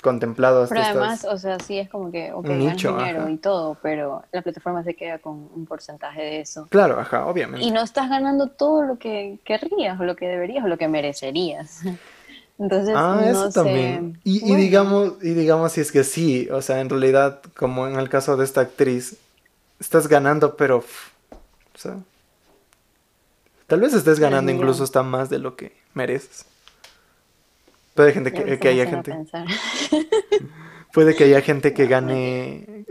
contemplado hasta Pero además, o sea, sí es como que, ok, nicho, dinero y todo, pero la plataforma se queda con un porcentaje de eso. Claro, ajá, obviamente. Y no estás ganando todo lo que querrías, o lo que deberías, o lo que merecerías. Entonces, ah, eso también. Y, y, digamos, y digamos si es que sí, o sea, en realidad, como en el caso de esta actriz, estás ganando, pero, o sea, tal vez estés ganando incluso hasta más de lo que mereces. Puede gente que, haya gente. Puede que haya gente que gane.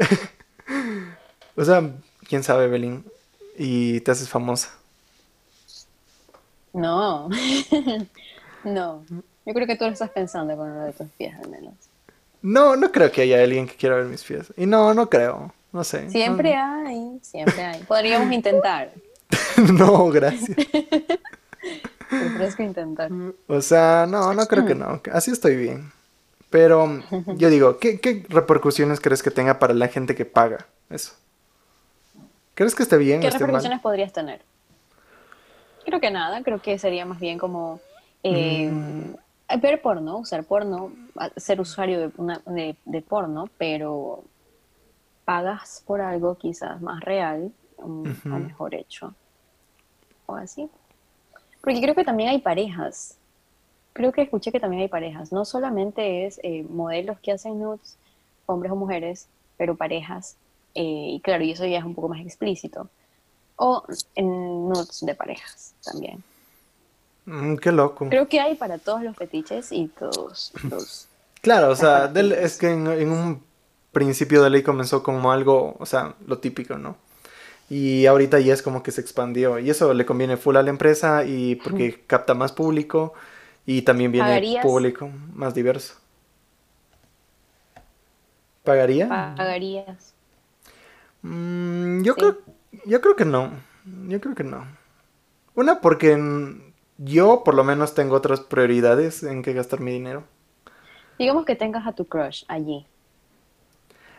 o sea, quién sabe, Belín. Y te haces famosa. No. no. Yo creo que tú lo estás pensando con lo de tus pies, al menos. No, no creo que haya alguien que quiera ver mis pies. Y no, no creo. No sé. Siempre hay, siempre hay. Podríamos intentar. no, gracias. Que intentar. O sea, no, no creo que no. Así estoy bien. Pero yo digo, ¿qué, ¿qué, repercusiones crees que tenga para la gente que paga eso? ¿Crees que esté bien? ¿Qué repercusiones podrías tener? Creo que nada, creo que sería más bien como eh, mm. ver porno, usar porno, ser usuario de, una, de, porno, pero pagas por algo quizás más real o mejor hecho. O así. Porque creo que también hay parejas. Creo que escuché que también hay parejas. No solamente es eh, modelos que hacen nudes, hombres o mujeres, pero parejas. Eh, y claro, y eso ya es un poco más explícito. O en nudes de parejas también. Mm, qué loco. Creo que hay para todos los fetiches y todos los... Claro, o sea, es que en, en, un principio de ley comenzó como algo, o sea, lo típico, ¿no? Y ahorita ya es como que se expandió. Y eso le conviene full a la empresa y porque capta más público y también viene público más diverso. ¿Pagaría? ¿Pagarías? Mm, yo, creo, yo creo que no. Yo creo que no. Una, porque yo por lo menos tengo otras prioridades en que gastar mi dinero. Digamos que tengas a tu crush allí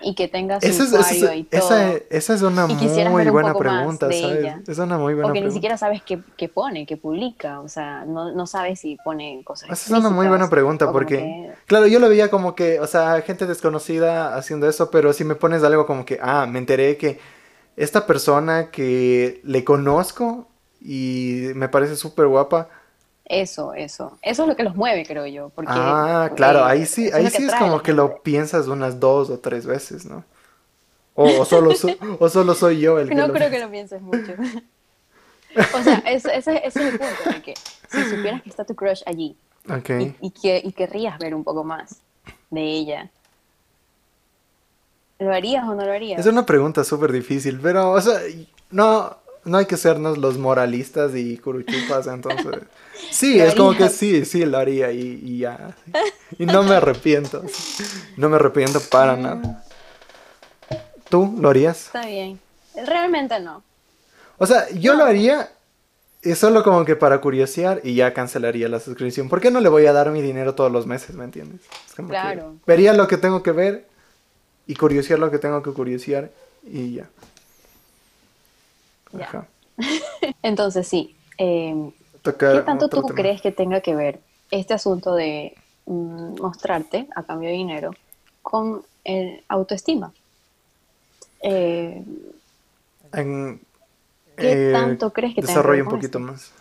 y que tengas su usuario y todo. Esa, esa, es una muy buena pregunta, ¿sabes? Es una muy buena Porque ni siquiera sabes qué, qué, pone, qué publica, o sea, no, no sabes si pone cosas Esa es una muy buena pregunta porque, claro, yo lo veía como que, o sea, gente desconocida haciendo eso, pero si me pones algo como que, ah, me enteré que esta persona que le conozco y me parece súper guapa, eso, eso. Eso es lo que los mueve, creo yo. Porque, ah, claro, ahí sí, ahí sí es como que lo piensas unas dos o tres veces, ¿no? O, solo, o solo soy yo el que No creo que lo pienses mucho. o sea, ese, ese, es el punto, de que si supieras que está tu crush allí y, que, y querrías ver un poco más de ella, ¿lo harías o no lo harías? Es una pregunta súper difícil, pero, o sea, no, no hay que sernos los moralistas y curuchupas, entonces. Sí, es como que sí, sí, lo haría y, ya. Y no me arrepiento. No me arrepiento para nada. ¿Tú lo harías? Está bien. Realmente no. O sea, yo lo haría es solo como que para curiosear y ya cancelaría la suscripción. ¿Por qué no le voy a dar mi dinero todos los meses, me entiendes? claro. vería lo que tengo que ver y curiosear lo que tengo que curiosear y ya. Entonces sí. Eh, ¿Qué tanto tú crees que tenga que ver este asunto de mm, mostrarte a cambio de dinero con el autoestima? Eh, ¿Qué eh, tanto crees que desarrolla un poquito más?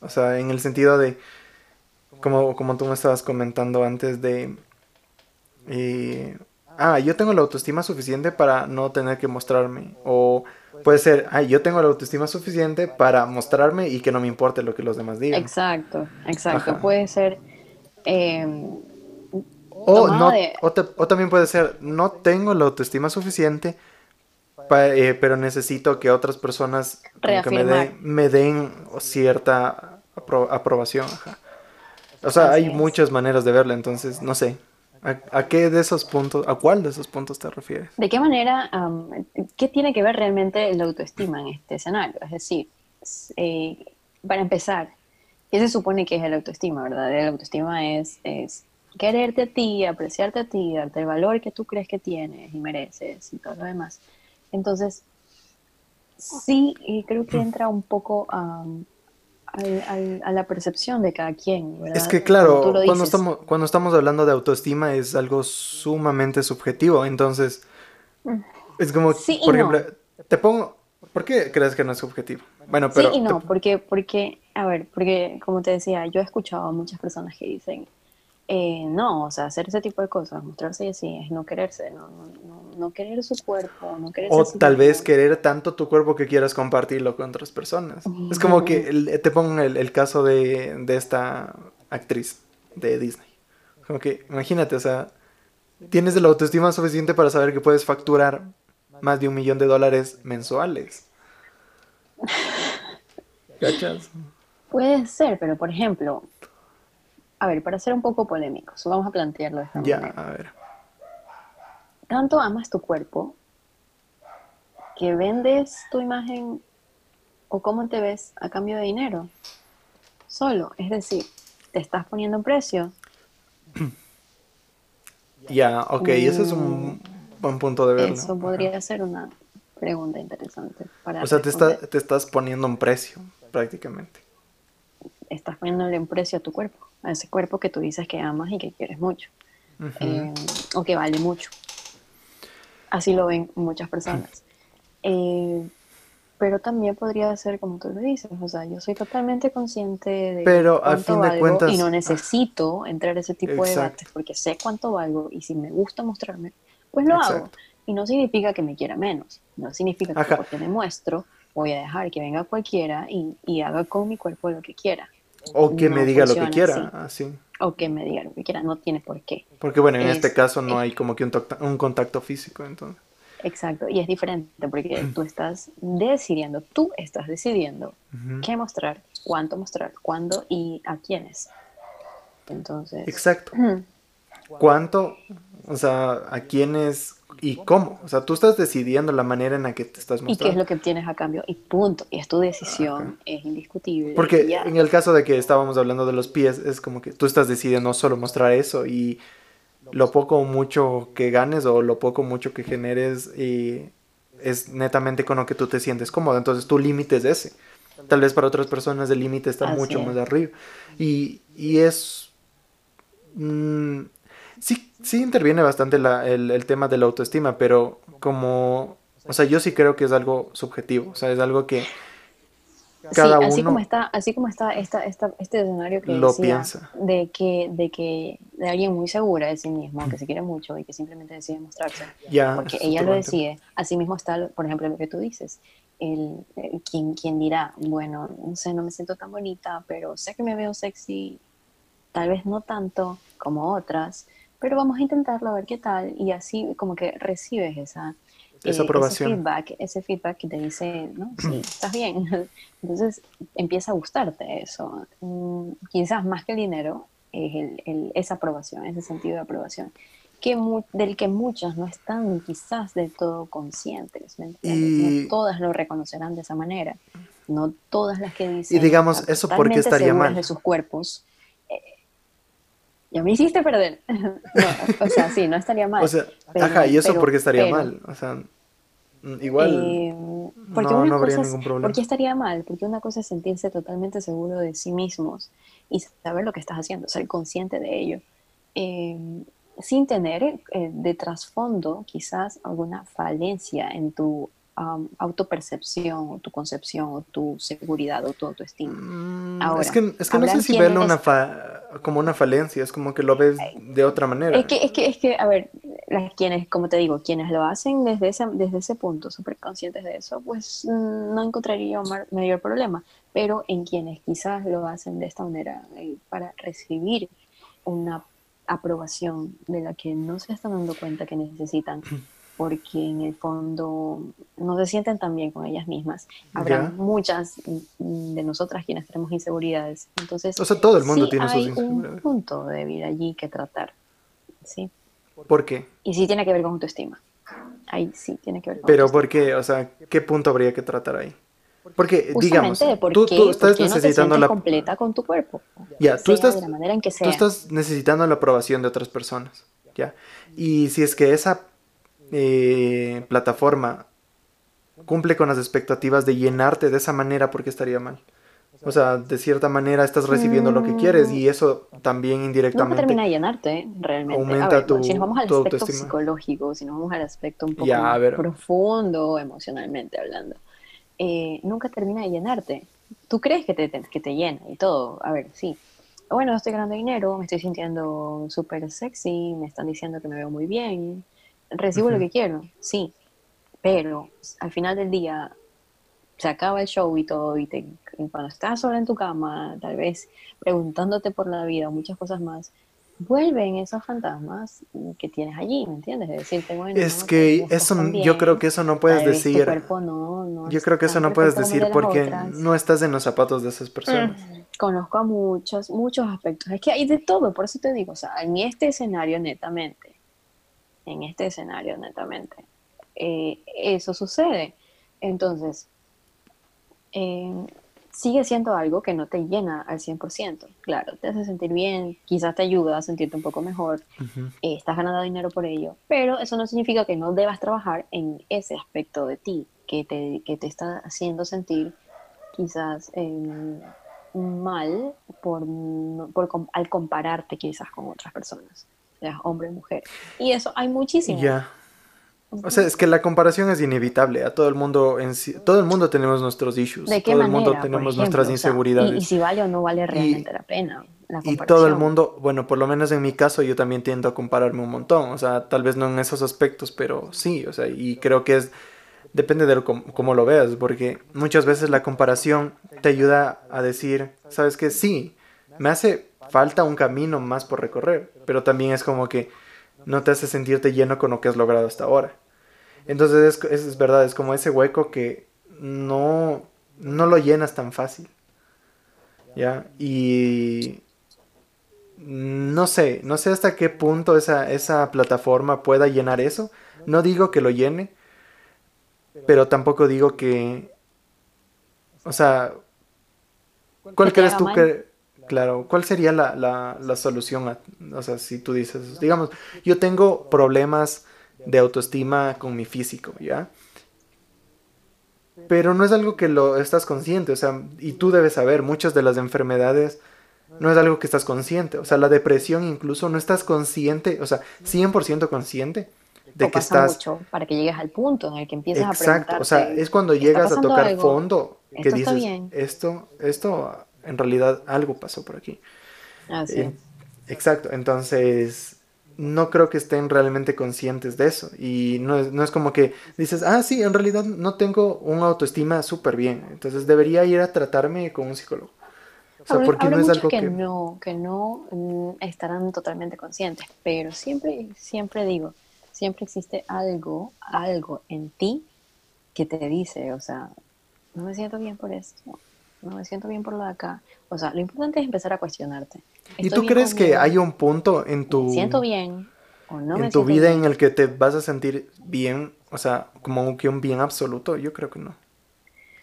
O sea, en el sentido de, como, como tú me estabas comentando antes de... Eh, ah, yo tengo la autoestima suficiente para no tener que mostrarme. O Puede ser, ay, yo tengo la autoestima suficiente para mostrarme y que no me importe lo que los demás digan. Exacto, exacto. Puede ser... Em, o, no, o, también puede ser, no tengo la autoestima suficiente, eh, pero necesito que otras personas me, den cierta aprobación. O sea, hay muchas maneras de verla, entonces, no sé. ¿A, qué de esos puntos, a cuál de esos puntos te refieres? ¿De qué manera, qué tiene que ver realmente la autoestima en este escenario? Es decir, eh, para empezar, ¿qué se supone que es el autoestima, verdad? La autoestima es, es quererte a ti, apreciarte a ti, darte el valor que tú crees que tienes y mereces y todo lo demás. Entonces, sí, creo que entra un poco a a la percepción de cada quien. ¿verdad? Es que claro, cuando estamos, cuando estamos hablando de autoestima es algo sumamente subjetivo, entonces mm. es como, por ejemplo, te pongo, ¿por qué crees que no es subjetivo? Bueno, pero... Sí y no, porque, porque, a ver, porque como te decía, yo he escuchado a muchas personas que dicen, eh, no, o sea, hacer ese tipo de cosas, mostrarse así, es no quererse, no, no, no querer su cuerpo, no querer O tal vez querer tanto tu cuerpo que quieras compartirlo con otras personas. Es como que te pongo el, el caso de, de, esta actriz de Disney. Como que, imagínate, o sea, tienes la autoestima suficiente para saber que puedes facturar más de un millón de dólares mensuales. ¿Cachas? Puede ser, pero por ejemplo, a ver, para ser un poco polémicos, vamos a plantearlo de esta ya, a ver. Tanto amas tu cuerpo que vendes tu imagen o cómo te ves a cambio de dinero. Solo, es decir, te estás poniendo un precio. Ya, ok, ese es un mm, buen punto de verlo. Eso podría ser una pregunta interesante. Para o sea, te, te estás poniendo un precio, prácticamente. Estás poniéndole un precio a tu cuerpo a ese cuerpo que tú dices que amas y que quieres mucho, eh, o que vale mucho. Así lo ven muchas personas. Eh, pero también podría ser como tú lo dices, o sea, yo soy totalmente consciente de pero cuánto valgo y no necesito entrar en ese tipo de debates porque sé cuánto valgo y si me gusta mostrarme, pues lo hago. Y no significa que me quiera menos, no significa que porque me muestro voy a dejar que venga cualquiera y, y haga con mi cuerpo lo que quiera. O que me diga lo que quiera, así. O que me diga lo que quiera, no tiene por qué. Porque bueno, en este caso no hay como que un, un contacto físico, entonces. Exacto, y es diferente porque tú estás decidiendo, tú estás decidiendo qué mostrar, cuánto mostrar, cuándo y a quiénes. Entonces. Exacto. ¿Cuánto? O sea, a quiénes y cómo. O sea, tú estás decidiendo la manera en la que te estás mostrando. Y qué es lo que obtienes a cambio. Y punto. Y es tu decisión. Es indiscutible. Porque en el caso de que estábamos hablando de los pies, es como que tú estás decidiendo solo mostrar eso y lo poco o mucho que ganes o lo poco o mucho que generes y es netamente con lo que tú te sientes cómodo. Entonces tu límite es ese. Tal vez para otras personas el límite está mucho más arriba. Y, y es... Mm, sí, sí interviene bastante el, tema de la autoestima, pero como, o sea, yo sí creo que es algo subjetivo, o sea, es algo que cada sí, así como está, así como está esta, esta, este escenario que lo piensa. de que, de que de alguien muy segura de sí mismo, que se quiere mucho y que simplemente decide mostrarse, porque ella lo decide. Así mismo está, por ejemplo, lo que tú dices. El, quien, quien dirá, bueno, no sé, no me siento tan bonita, pero sé que me veo sexy, tal vez no tanto como otras, pero vamos a intentarlo a ver qué tal y así como que recibes esa, esa eh, aprobación. Ese feedback, ese feedback que te dice, no, sí, estás bien. Entonces empieza a gustarte eso. Mm, quizás más que el dinero es el, esa aprobación, ese sentido de aprobación, que del que muchas no están quizás del todo conscientes. ¿me No todas lo reconocerán de esa manera. No todas las que dicen. Y digamos, eso porque estaría mal. de sus cuerpos ya me hiciste perder. o sea, sí, no estaría mal. O sea, ajá, ¿y eso por qué estaría mal? O sea, mm, igual eh, no, no habría ningún problema. ¿Por qué estaría mal? Porque una cosa es sentirse totalmente seguro de sí mismos y saber lo que estás haciendo, ser consciente de ello. Eh, sin tener eh, de trasfondo quizás alguna falencia en tu autopercepción o tu concepción o tu seguridad o tu autoestima. Mm, es que, es que no sé si verlo una como una falencia, es como que lo ves de otra manera. Es que, es que, es que a ver, las, quienes, como te digo, quienes lo hacen desde ese, desde ese punto, súper conscientes de eso, pues mm, no encontraría mayor problema. Pero en quienes quizás lo hacen de esta manera eh, para recibir una aprobación de la que no se están dando cuenta que necesitan porque en el fondo no se sienten tan bien con ellas mismas. Habrá muchas de nosotras quienes tenemos inseguridades. Entonces, o sea, todo el mundo tiene sus inseguridades. un punto débil allí que tratar. ¿sí? ¿Por qué? Y sí tiene que ver con autoestima. Ahí sí tiene que ver con Pero ¿por qué? O sea, ¿qué punto habría que tratar ahí? Porque, digamos, tú, tú, estás necesitando la completa con tu cuerpo. Ya, tú estás, de la manera en que sea. tú estás necesitando la aprobación de otras personas. ¿ya? Y si es que esa eh, plataforma cumple con las expectativas de llenarte de esa manera porque estaría mal. O sea, de cierta manera estás recibiendo lo que quieres y eso también indirectamente... No termina de llenarte, realmente. Aumenta tu, si nos vamos al aspecto psicológico, si nos vamos al aspecto un poco profundo emocionalmente hablando, eh, nunca termina de llenarte. Tú crees que te, que te llena y todo. A ver, sí. Bueno, estoy ganando dinero, me estoy sintiendo súper sexy, me están diciendo que me veo muy bien, recibo lo que quiero, sí. Pero al final del día se acaba el show y todo, y, te, cuando estás sola en tu cama, tal vez preguntándote por la vida o muchas cosas más, vuelven esos fantasmas que tienes allí, ¿me entiendes? De decirte, bueno, es que eso, yo creo que eso no puedes decir. yo creo que eso no puedes decir porque no estás en los zapatos de esas personas. Mm, conozco a muchos, muchos aspectos. Es que hay de todo, por eso te digo, o sea, en este escenario netamente, en este escenario netamente, eh, eso sucede. Entonces, eh, sigue siendo algo que no te llena al 100%. Claro, te hace sentir bien, quizás te ayuda a sentirte un poco mejor, eh, estás ganando dinero por ello, pero eso no significa que no debas trabajar en ese aspecto de ti que te, que te está haciendo sentir quizás em, mal por, por, al compararte quizás con otras personas, sea hombre o mujer. Y eso hay muchísimo. Ya. O sea, es que la comparación es inevitable. A todo el mundo, en todo el mundo tenemos nuestros issues. ¿De qué todo el mundo tenemos nuestras inseguridades. y, si vale o no vale realmente la pena. y todo el mundo, bueno, por lo menos en mi caso, yo también tiendo a compararme un montón. O sea, tal vez no en esos aspectos, pero sí. O sea, y creo que es depende de cómo, lo veas, porque muchas veces la comparación te ayuda a decir, sabes que sí, me hace falta un camino más por recorrer, pero también es como que no te hace sentirte lleno con lo que has logrado hasta ahora. Entonces es, es, verdad, es como ese hueco que no, no lo llenas tan fácil. ¿Ya? Y no sé, no sé hasta qué punto esa, esa plataforma pueda llenar eso. No digo que lo llene, pero tampoco digo que... O sea, ¿cuál crees tú que... Claro, ¿cuál sería la, la, la solución? o sea, si tú dices, digamos, yo tengo problemas de autoestima con mi físico, ¿ya? Pero no es algo que lo estás consciente, o sea, y tú debes saber, muchas de las enfermedades no es algo que estás consciente, o sea, la depresión incluso no estás consciente, o sea, 100% consciente de que estás mucho para que llegues al punto en el que empiezas a preguntarte. o sea, es cuando llegas a tocar fondo que dices, esto esto en realidad algo pasó por aquí. Así eh, Exacto, entonces no creo que estén realmente conscientes de eso. Y no es, no es como que dices, ah, sí, en realidad no tengo una autoestima súper bien. Entonces debería ir a tratarme con un psicólogo. O sea, porque no es algo que, que, no, que no mm, estarán totalmente conscientes. Pero siempre, siempre digo, siempre existe algo, algo en ti que te dice, o sea, no me siento bien por esto, no me siento bien por lo de acá. O sea, lo importante es empezar a cuestionarte. ¿Y tú crees que hay un punto en tu... ¿Me siento bien o no En tu vida en el que te vas a sentir bien, o sea, como que un bien absoluto, yo creo que no.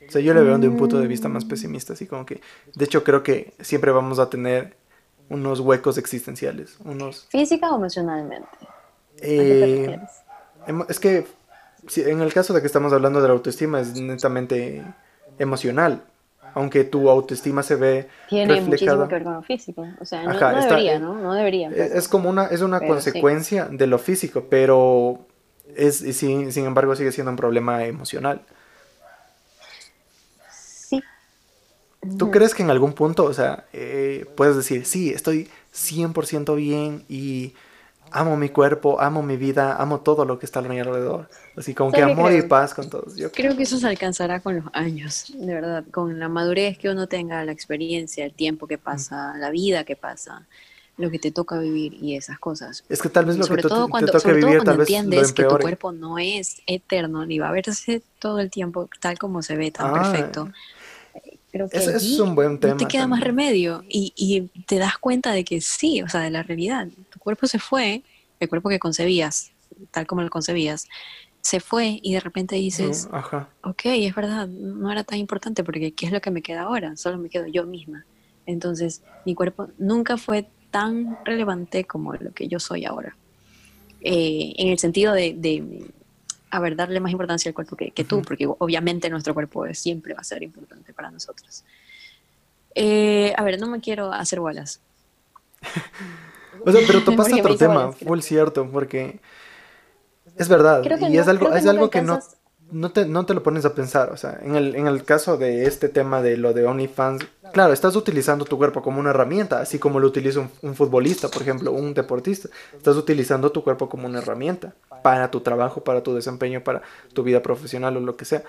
O sea, yo le veo de un punto de vista más mm. pesimista, así como que, de hecho, creo que siempre vamos a tener unos huecos existenciales, unos... ¿Física o emocionalmente? Eh, es que en el caso de que estamos hablando de la autoestima es netamente emocional, aunque tu autoestima se ve tiene muchísimo que ver con lo físico. O sea no, debería eh, no no debería es como una es una consecuencia de lo físico pero es sin, sin embargo sigue siendo un problema emocional. Sí. ¿Tú crees que en algún punto, o sea, eh, puedes decir, sí, estoy 100% bien y amo mi cuerpo, amo mi vida, amo todo lo que está a mi alrededor. Así como que amor y paz con todos. Yo creo que eso se alcanzará con los años, de verdad, con la madurez que uno tenga, la experiencia, el tiempo que pasa, la vida que pasa, lo que te toca vivir y esas cosas. Es que tal vez lo sobre que todo te, cuando, toca vivir, tal vez entiendes que tu cuerpo no es eterno ni va a verse todo el tiempo tal como se ve, tan ah. perfecto creo que es un buen tema. No te queda más remedio y, y, te das cuenta de que sí, o sea, de la realidad. Tu cuerpo se fue el cuerpo que concebías, tal como lo concebías, se fue y de repente dices, ok, es verdad, no era tan importante porque ¿qué es lo que me queda ahora? Solo me quedo yo misma. Entonces, mi cuerpo nunca fue tan relevante como lo que yo soy ahora. Eh, en el sentido de, de, a ver, darle más importancia al cuerpo que, tú, porque obviamente nuestro cuerpo siempre va a ser importante para nosotros. Eh, a ver, no me quiero hacer bolas. o sea, pero topaste otro tema, fue el cierto, porque es verdad, y es algo, es algo que no, no, te, no te lo pones a pensar, o sea, en el, en el caso de este tema de lo de OnlyFans, claro, estás utilizando tu cuerpo como una herramienta, así como lo utiliza un, futbolista, por ejemplo, un deportista, estás utilizando tu cuerpo como una herramienta para tu trabajo, para tu desempeño, para tu vida profesional o lo que sea.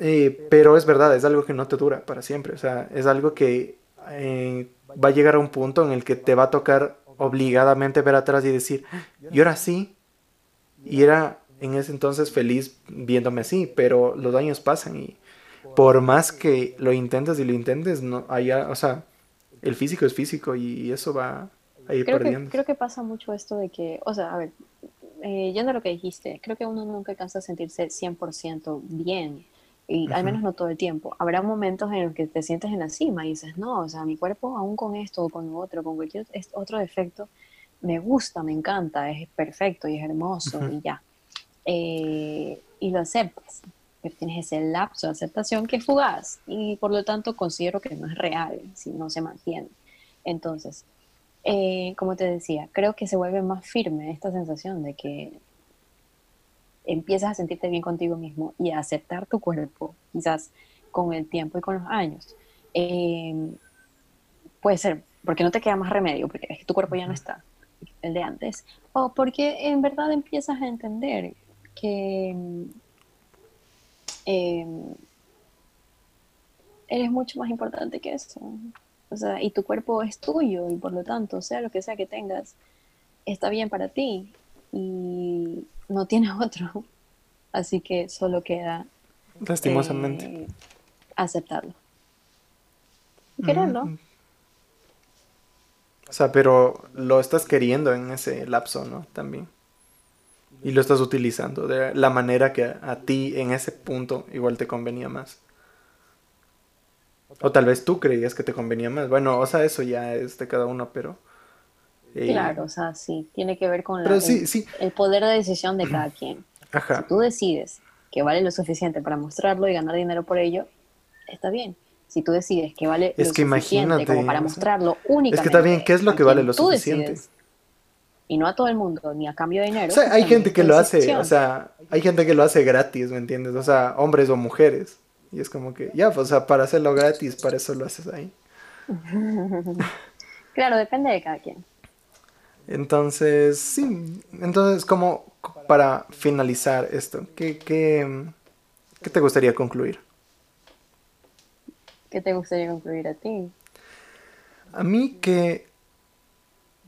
Eh, pero es verdad, es algo que no te dura para siempre, o sea, es algo que eh, va a llegar a un punto en el que te va a tocar obligadamente ver atrás y decir, y ahora sí, y era en ese entonces feliz viéndome así, pero los años pasan y por más que lo intentes y lo intentes, no haya, o sea, el físico es físico y eso va a ir creo perdiendo. Que, creo que pasa mucho esto de que, o sea, a ver, eh, yendo a lo que dijiste, creo que uno nunca alcanza a sentirse 100% bien. Y al menos no todo el tiempo. Habrá momentos en los que te sientes en la cima y dices, no, o sea, mi cuerpo aún con esto o con lo otro, con cualquier otro defecto, me gusta, me encanta, es perfecto y es hermoso y ya. Eh, y lo aceptas, pero tienes ese lapso de aceptación que es fugaz y por lo tanto considero que no es real si no se mantiene. Entonces, eh, como te decía, creo que se vuelve más firme esta sensación de que empiezas a sentirte bien contigo mismo y a aceptar tu cuerpo, quizás con el tiempo y con los años. Eh, puede ser porque no te queda más remedio, porque es que tu cuerpo ya no está el de antes, o porque en verdad empiezas a entender que em, eres mucho más importante que eso. O sea, y tu cuerpo es tuyo y por lo tanto, sea lo que sea que tengas, está bien para ti y no tienes otro. Así que solo queda lastimosamente eh, aceptarlo. quererlo. Mm. O sea, pero lo estás queriendo en ese lapso, ¿no? También. Y lo estás utilizando de la manera que a, ti en ese punto igual te convenía más. O tal vez tú creías que te convenía más. Bueno, o sea, eso ya es de cada uno, pero... Eh, claro, o sea, sí, tiene que ver con la, el, poder de decisión de cada quien. Ajá. Si tú decides que vale lo suficiente para mostrarlo y ganar dinero por ello, está bien si tú decides que vale es lo que suficiente como para mostrarlo únicamente. Es que está bien, ¿qué es lo que vale lo suficiente? y no a todo el mundo, ni a cambio de dinero. O sea, hay gente que lo hace, o sea, hay gente que lo hace gratis, ¿me entiendes? O sea, hombres o mujeres. Y es como que, ya, pues, o sea, para hacerlo gratis, para eso lo haces ahí. claro, depende de cada quien. Entonces, sí, entonces, como para finalizar esto, ¿qué, qué, qué te gustaría concluir? ¿Qué te gustaría concluir a ti? A mí que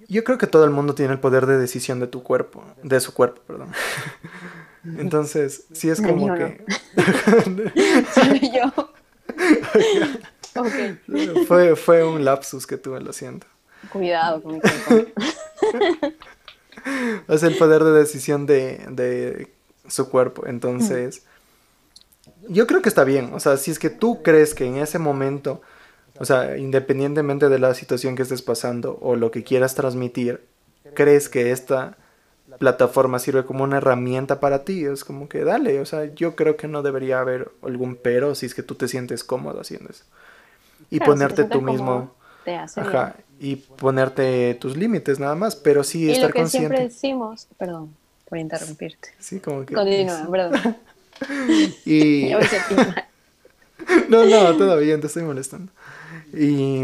yo creo que todo el mundo tiene el poder de decisión de tu cuerpo, de su cuerpo, perdón. Entonces, sí es como que... Soy yo. okay. fue, fue un lapsus que tuve, lo siento. Cuidado con mi cuerpo. es el poder de decisión de, de su cuerpo. Entonces, yo creo que está bien. O sea, si es que tú crees que en ese momento, o sea, independientemente de la situación que estés pasando o lo que quieras transmitir, crees que esta plataforma sirve como una herramienta para ti, es como que dale, o sea, yo creo que no debería haber algún pero si es que tú te sientes cómodo haciendo eso. Y ponerte tú mismo, ajá, y ponerte tus límites nada más, pero sí y estar lo que siempre decimos, perdón por interrumpirte. Sí, como que Continúa, perdón. Y... no, no, todavía te estoy molestando. Y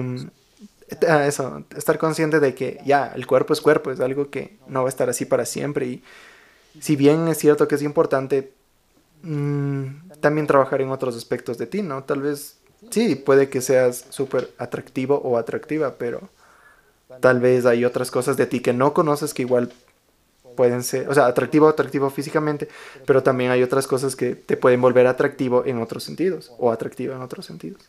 eso, estar consciente de que ya, el cuerpo es cuerpo, es algo que no va a estar así para siempre. Y si bien es cierto que es importante, mm, también trabajar en otros aspectos de ti, ¿no? Tal vez, sí, puede que seas súper atractivo o atractiva, pero tal vez hay otras cosas de ti que no conoces que igual pueden ser, o sea, atractivo, atractivo físicamente, pero también hay otras cosas que te pueden volver atractivo en otros sentidos o atractivo en otros sentidos.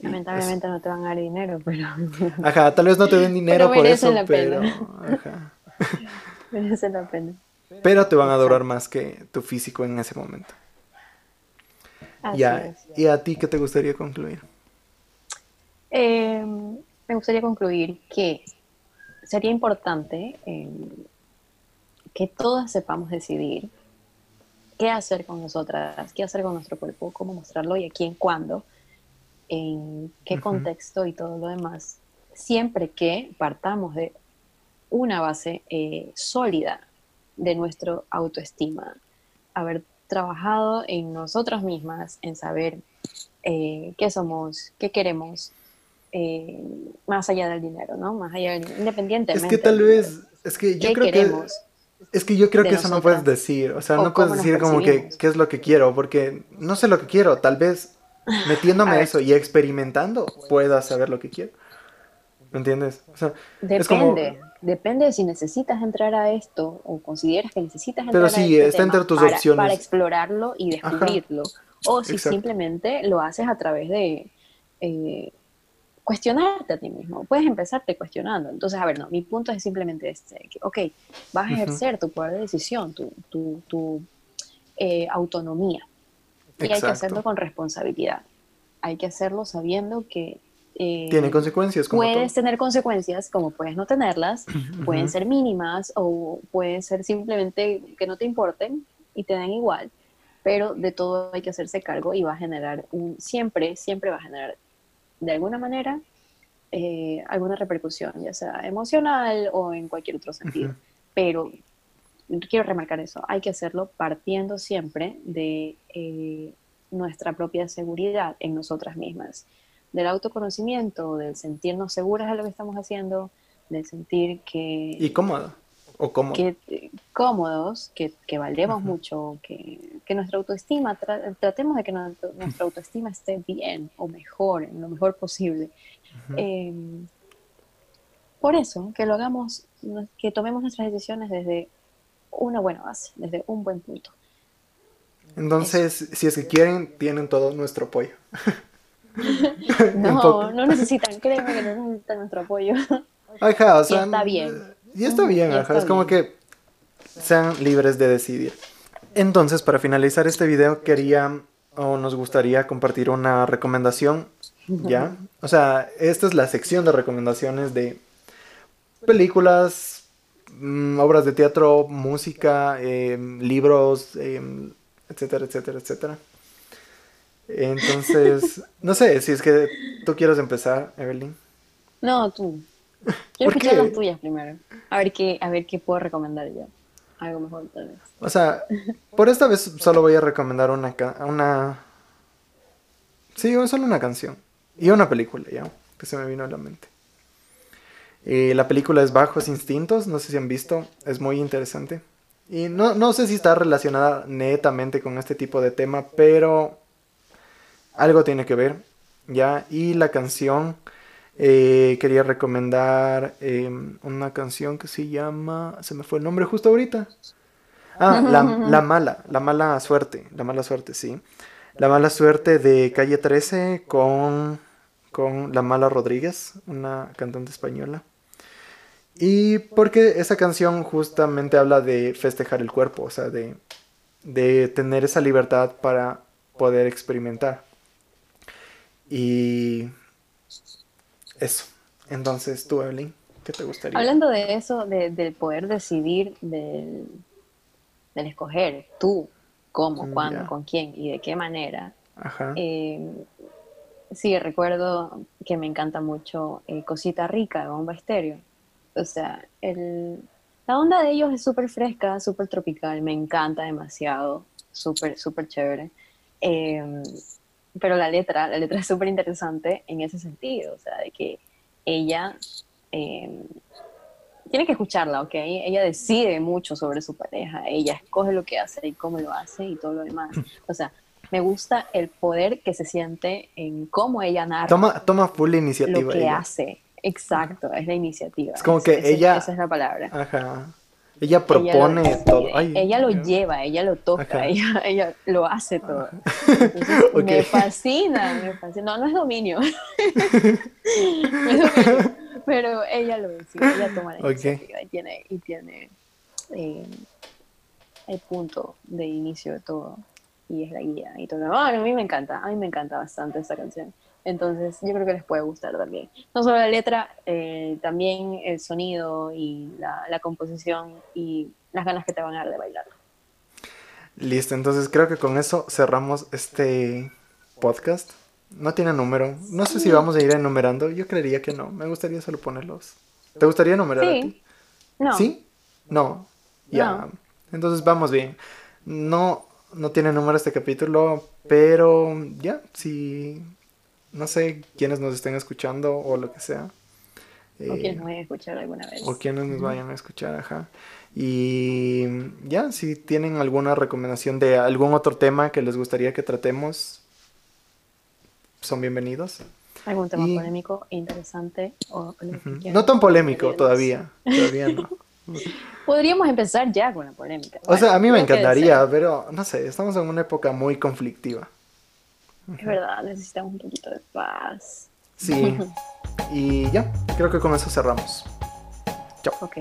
Lamentablemente no te van a dar dinero, pero... Ajá, tal vez no te den dinero por eso, pero... Ajá. merece la pena. Pero te van a adorar más que tu físico en ese momento. ya, ¿y a ti qué te gustaría concluir? Em, me gustaría concluir que sería importante em, que todas sepamos decidir qué hacer con nosotras, qué hacer con nuestro cuerpo, cómo mostrarlo y a quién, cuándo, en qué contexto y todo lo demás, siempre que partamos de una base eh, sólida de nuestro autoestima, haber trabajado en nosotras mismas, en saber eh, qué somos, qué queremos, eh, más allá del dinero, ¿no? Más allá del, independientemente. Es que tal vez, es que yo creo que es que yo creo que eso no puedes decir, o sea, no puedes decir como que qué es lo que quiero, porque no sé lo que quiero, tal vez metiéndome eso y experimentando pueda saber lo que quiero. ¿Me entiendes? depende, depende de si necesitas entrar a esto o consideras que necesitas entrar Pero a sí, está entre tus para, opciones. Para explorarlo y descubrirlo. o si simplemente lo haces a través de eh, cuestionarte a ti mismo. Puedes empezarte cuestionando. Entonces, a ver, no, mi punto es simplemente este, que, ok, vas a ejercer tu poder de decisión, tu, tu, tu eh, autonomía. Y hay que hacerlo con responsabilidad. Hay que hacerlo sabiendo que... Eh, Tiene consecuencias. Como puedes tener consecuencias, como puedes no tenerlas, pueden ser mínimas o pueden ser simplemente que no te importen y te den igual, pero de todo hay que hacerse cargo y va a generar un, siempre, siempre va a generar de alguna manera eh, alguna repercusión, ya sea emocional o en cualquier otro sentido. Pero quiero remarcar eso, hay que hacerlo partiendo siempre de eh, nuestra propia seguridad en nosotras mismas, del autoconocimiento, del sentirnos seguras de lo que estamos haciendo, del sentir que... Y cómoda. O cómodo. que, cómodos, que, que valemos mucho, que, que, nuestra autoestima, tratemos de que nuestra autoestima esté bien o mejor, en lo mejor posible. Em, por eso, que lo hagamos, que tomemos nuestras decisiones desde una buena base, desde un buen punto. Entonces, si es que quieren, tienen todo nuestro apoyo. no, no necesitan, créeme que no necesitan nuestro apoyo. Ajá, o sea, está bien. Y está bien, ajá, es como que sean libres de decidir. Entonces, para finalizar este video, quería o nos gustaría compartir una recomendación, ¿ya? O sea, esta es la sección de recomendaciones de películas, mm, obras de teatro, música, em, libros, em, etcétera, etcétera, etcétera. Entonces, no sé, si es que tú quieres empezar, Evelyn. No, tú. Quiero escuchar las tuyas primero. A ver qué, a ver qué puedo recomendar yo. Algo mejor tal vez. O sea, por esta vez solo voy a recomendar una una Sí, solo una canción. Y una película, ya, que se me vino a la mente. Eh, la película es Bajos Instintos, no sé si han visto, es muy interesante. Y no, no sé si está relacionada netamente con este tipo de tema, pero algo tiene que ver, ¿ya? Y la canción eh, quería recomendar em, una canción que se llama. Se me fue el nombre justo ahorita. Ah, la, mala, la mala suerte, la mala suerte, sí. La mala suerte de Calle 13 con, con La Mala Rodríguez, una cantante española. Y porque esa canción justamente habla de festejar el cuerpo, o sea, de, de tener esa libertad para poder experimentar. Y eso. Entonces, tú, Evelyn, ¿qué te gustaría? Hablando de eso, del poder decidir, del, escoger tú, cómo, mm, cuándo, con quién y de qué manera. Ajá. Eh, sí, recuerdo que me encanta mucho eh, Cosita Rica de Bomba Estéreo. O sea, el, la onda de ellos es súper fresca, súper tropical, me encanta demasiado, súper, súper chévere. Eh, pero la letra, la letra es súper interesante en ese sentido, o sea, de que ella em, tiene que escucharla, ¿ok? Ella decide mucho sobre su pareja, ella escoge lo que hace y cómo lo hace y todo lo demás. O sea, me gusta el poder que se siente en cómo ella narra. Toma, toma full iniciativa. Lo que hace, exacto, es la iniciativa. Es como que ella... Esa es la palabra. Ajá. Ella propone todo. ella lo lleva, ella lo toca, ella, ella, lo hace todo. Me fascina, me fascina. No, no es dominio. no es dominio pero ella lo decide, ella toma la iniciativa y tiene, y tiene eh, el punto de inicio de todo. Y es la guía y todo. a mí me encanta, a mí me encanta bastante esta canción. Entonces, yo creo que les puede gustar también. No solo la letra, eh, también el sonido y la, composición y las ganas que te van a dar de bailar. Listo, entonces creo que con eso cerramos este podcast. No tiene número. No sé si vamos a ir enumerando. Yo creería que no. Me gustaría solo ponerlos. ¿Te gustaría enumerar sí. a ti? No. ¿Sí? No. Ya. Entonces vamos bien. No, no tiene número este capítulo, pero ya, si no sé quiénes nos estén escuchando o lo que sea. O quienes nos vayan a escuchar alguna vez. O quienes nos vayan a escuchar, ajá. Y ya, si tienen alguna recomendación de algún otro tema que les gustaría que tratemos, son bienvenidos. Algún tema polémico, interesante. O no tan polémico todavía. Todavía no. Podríamos empezar ya con la polémica. o sea, a mí me encantaría, pero no sé, estamos en una época muy conflictiva. Es verdad, necesitamos un poquito de paz. Sí. y ya, creo que con eso cerramos. Chao. Ok.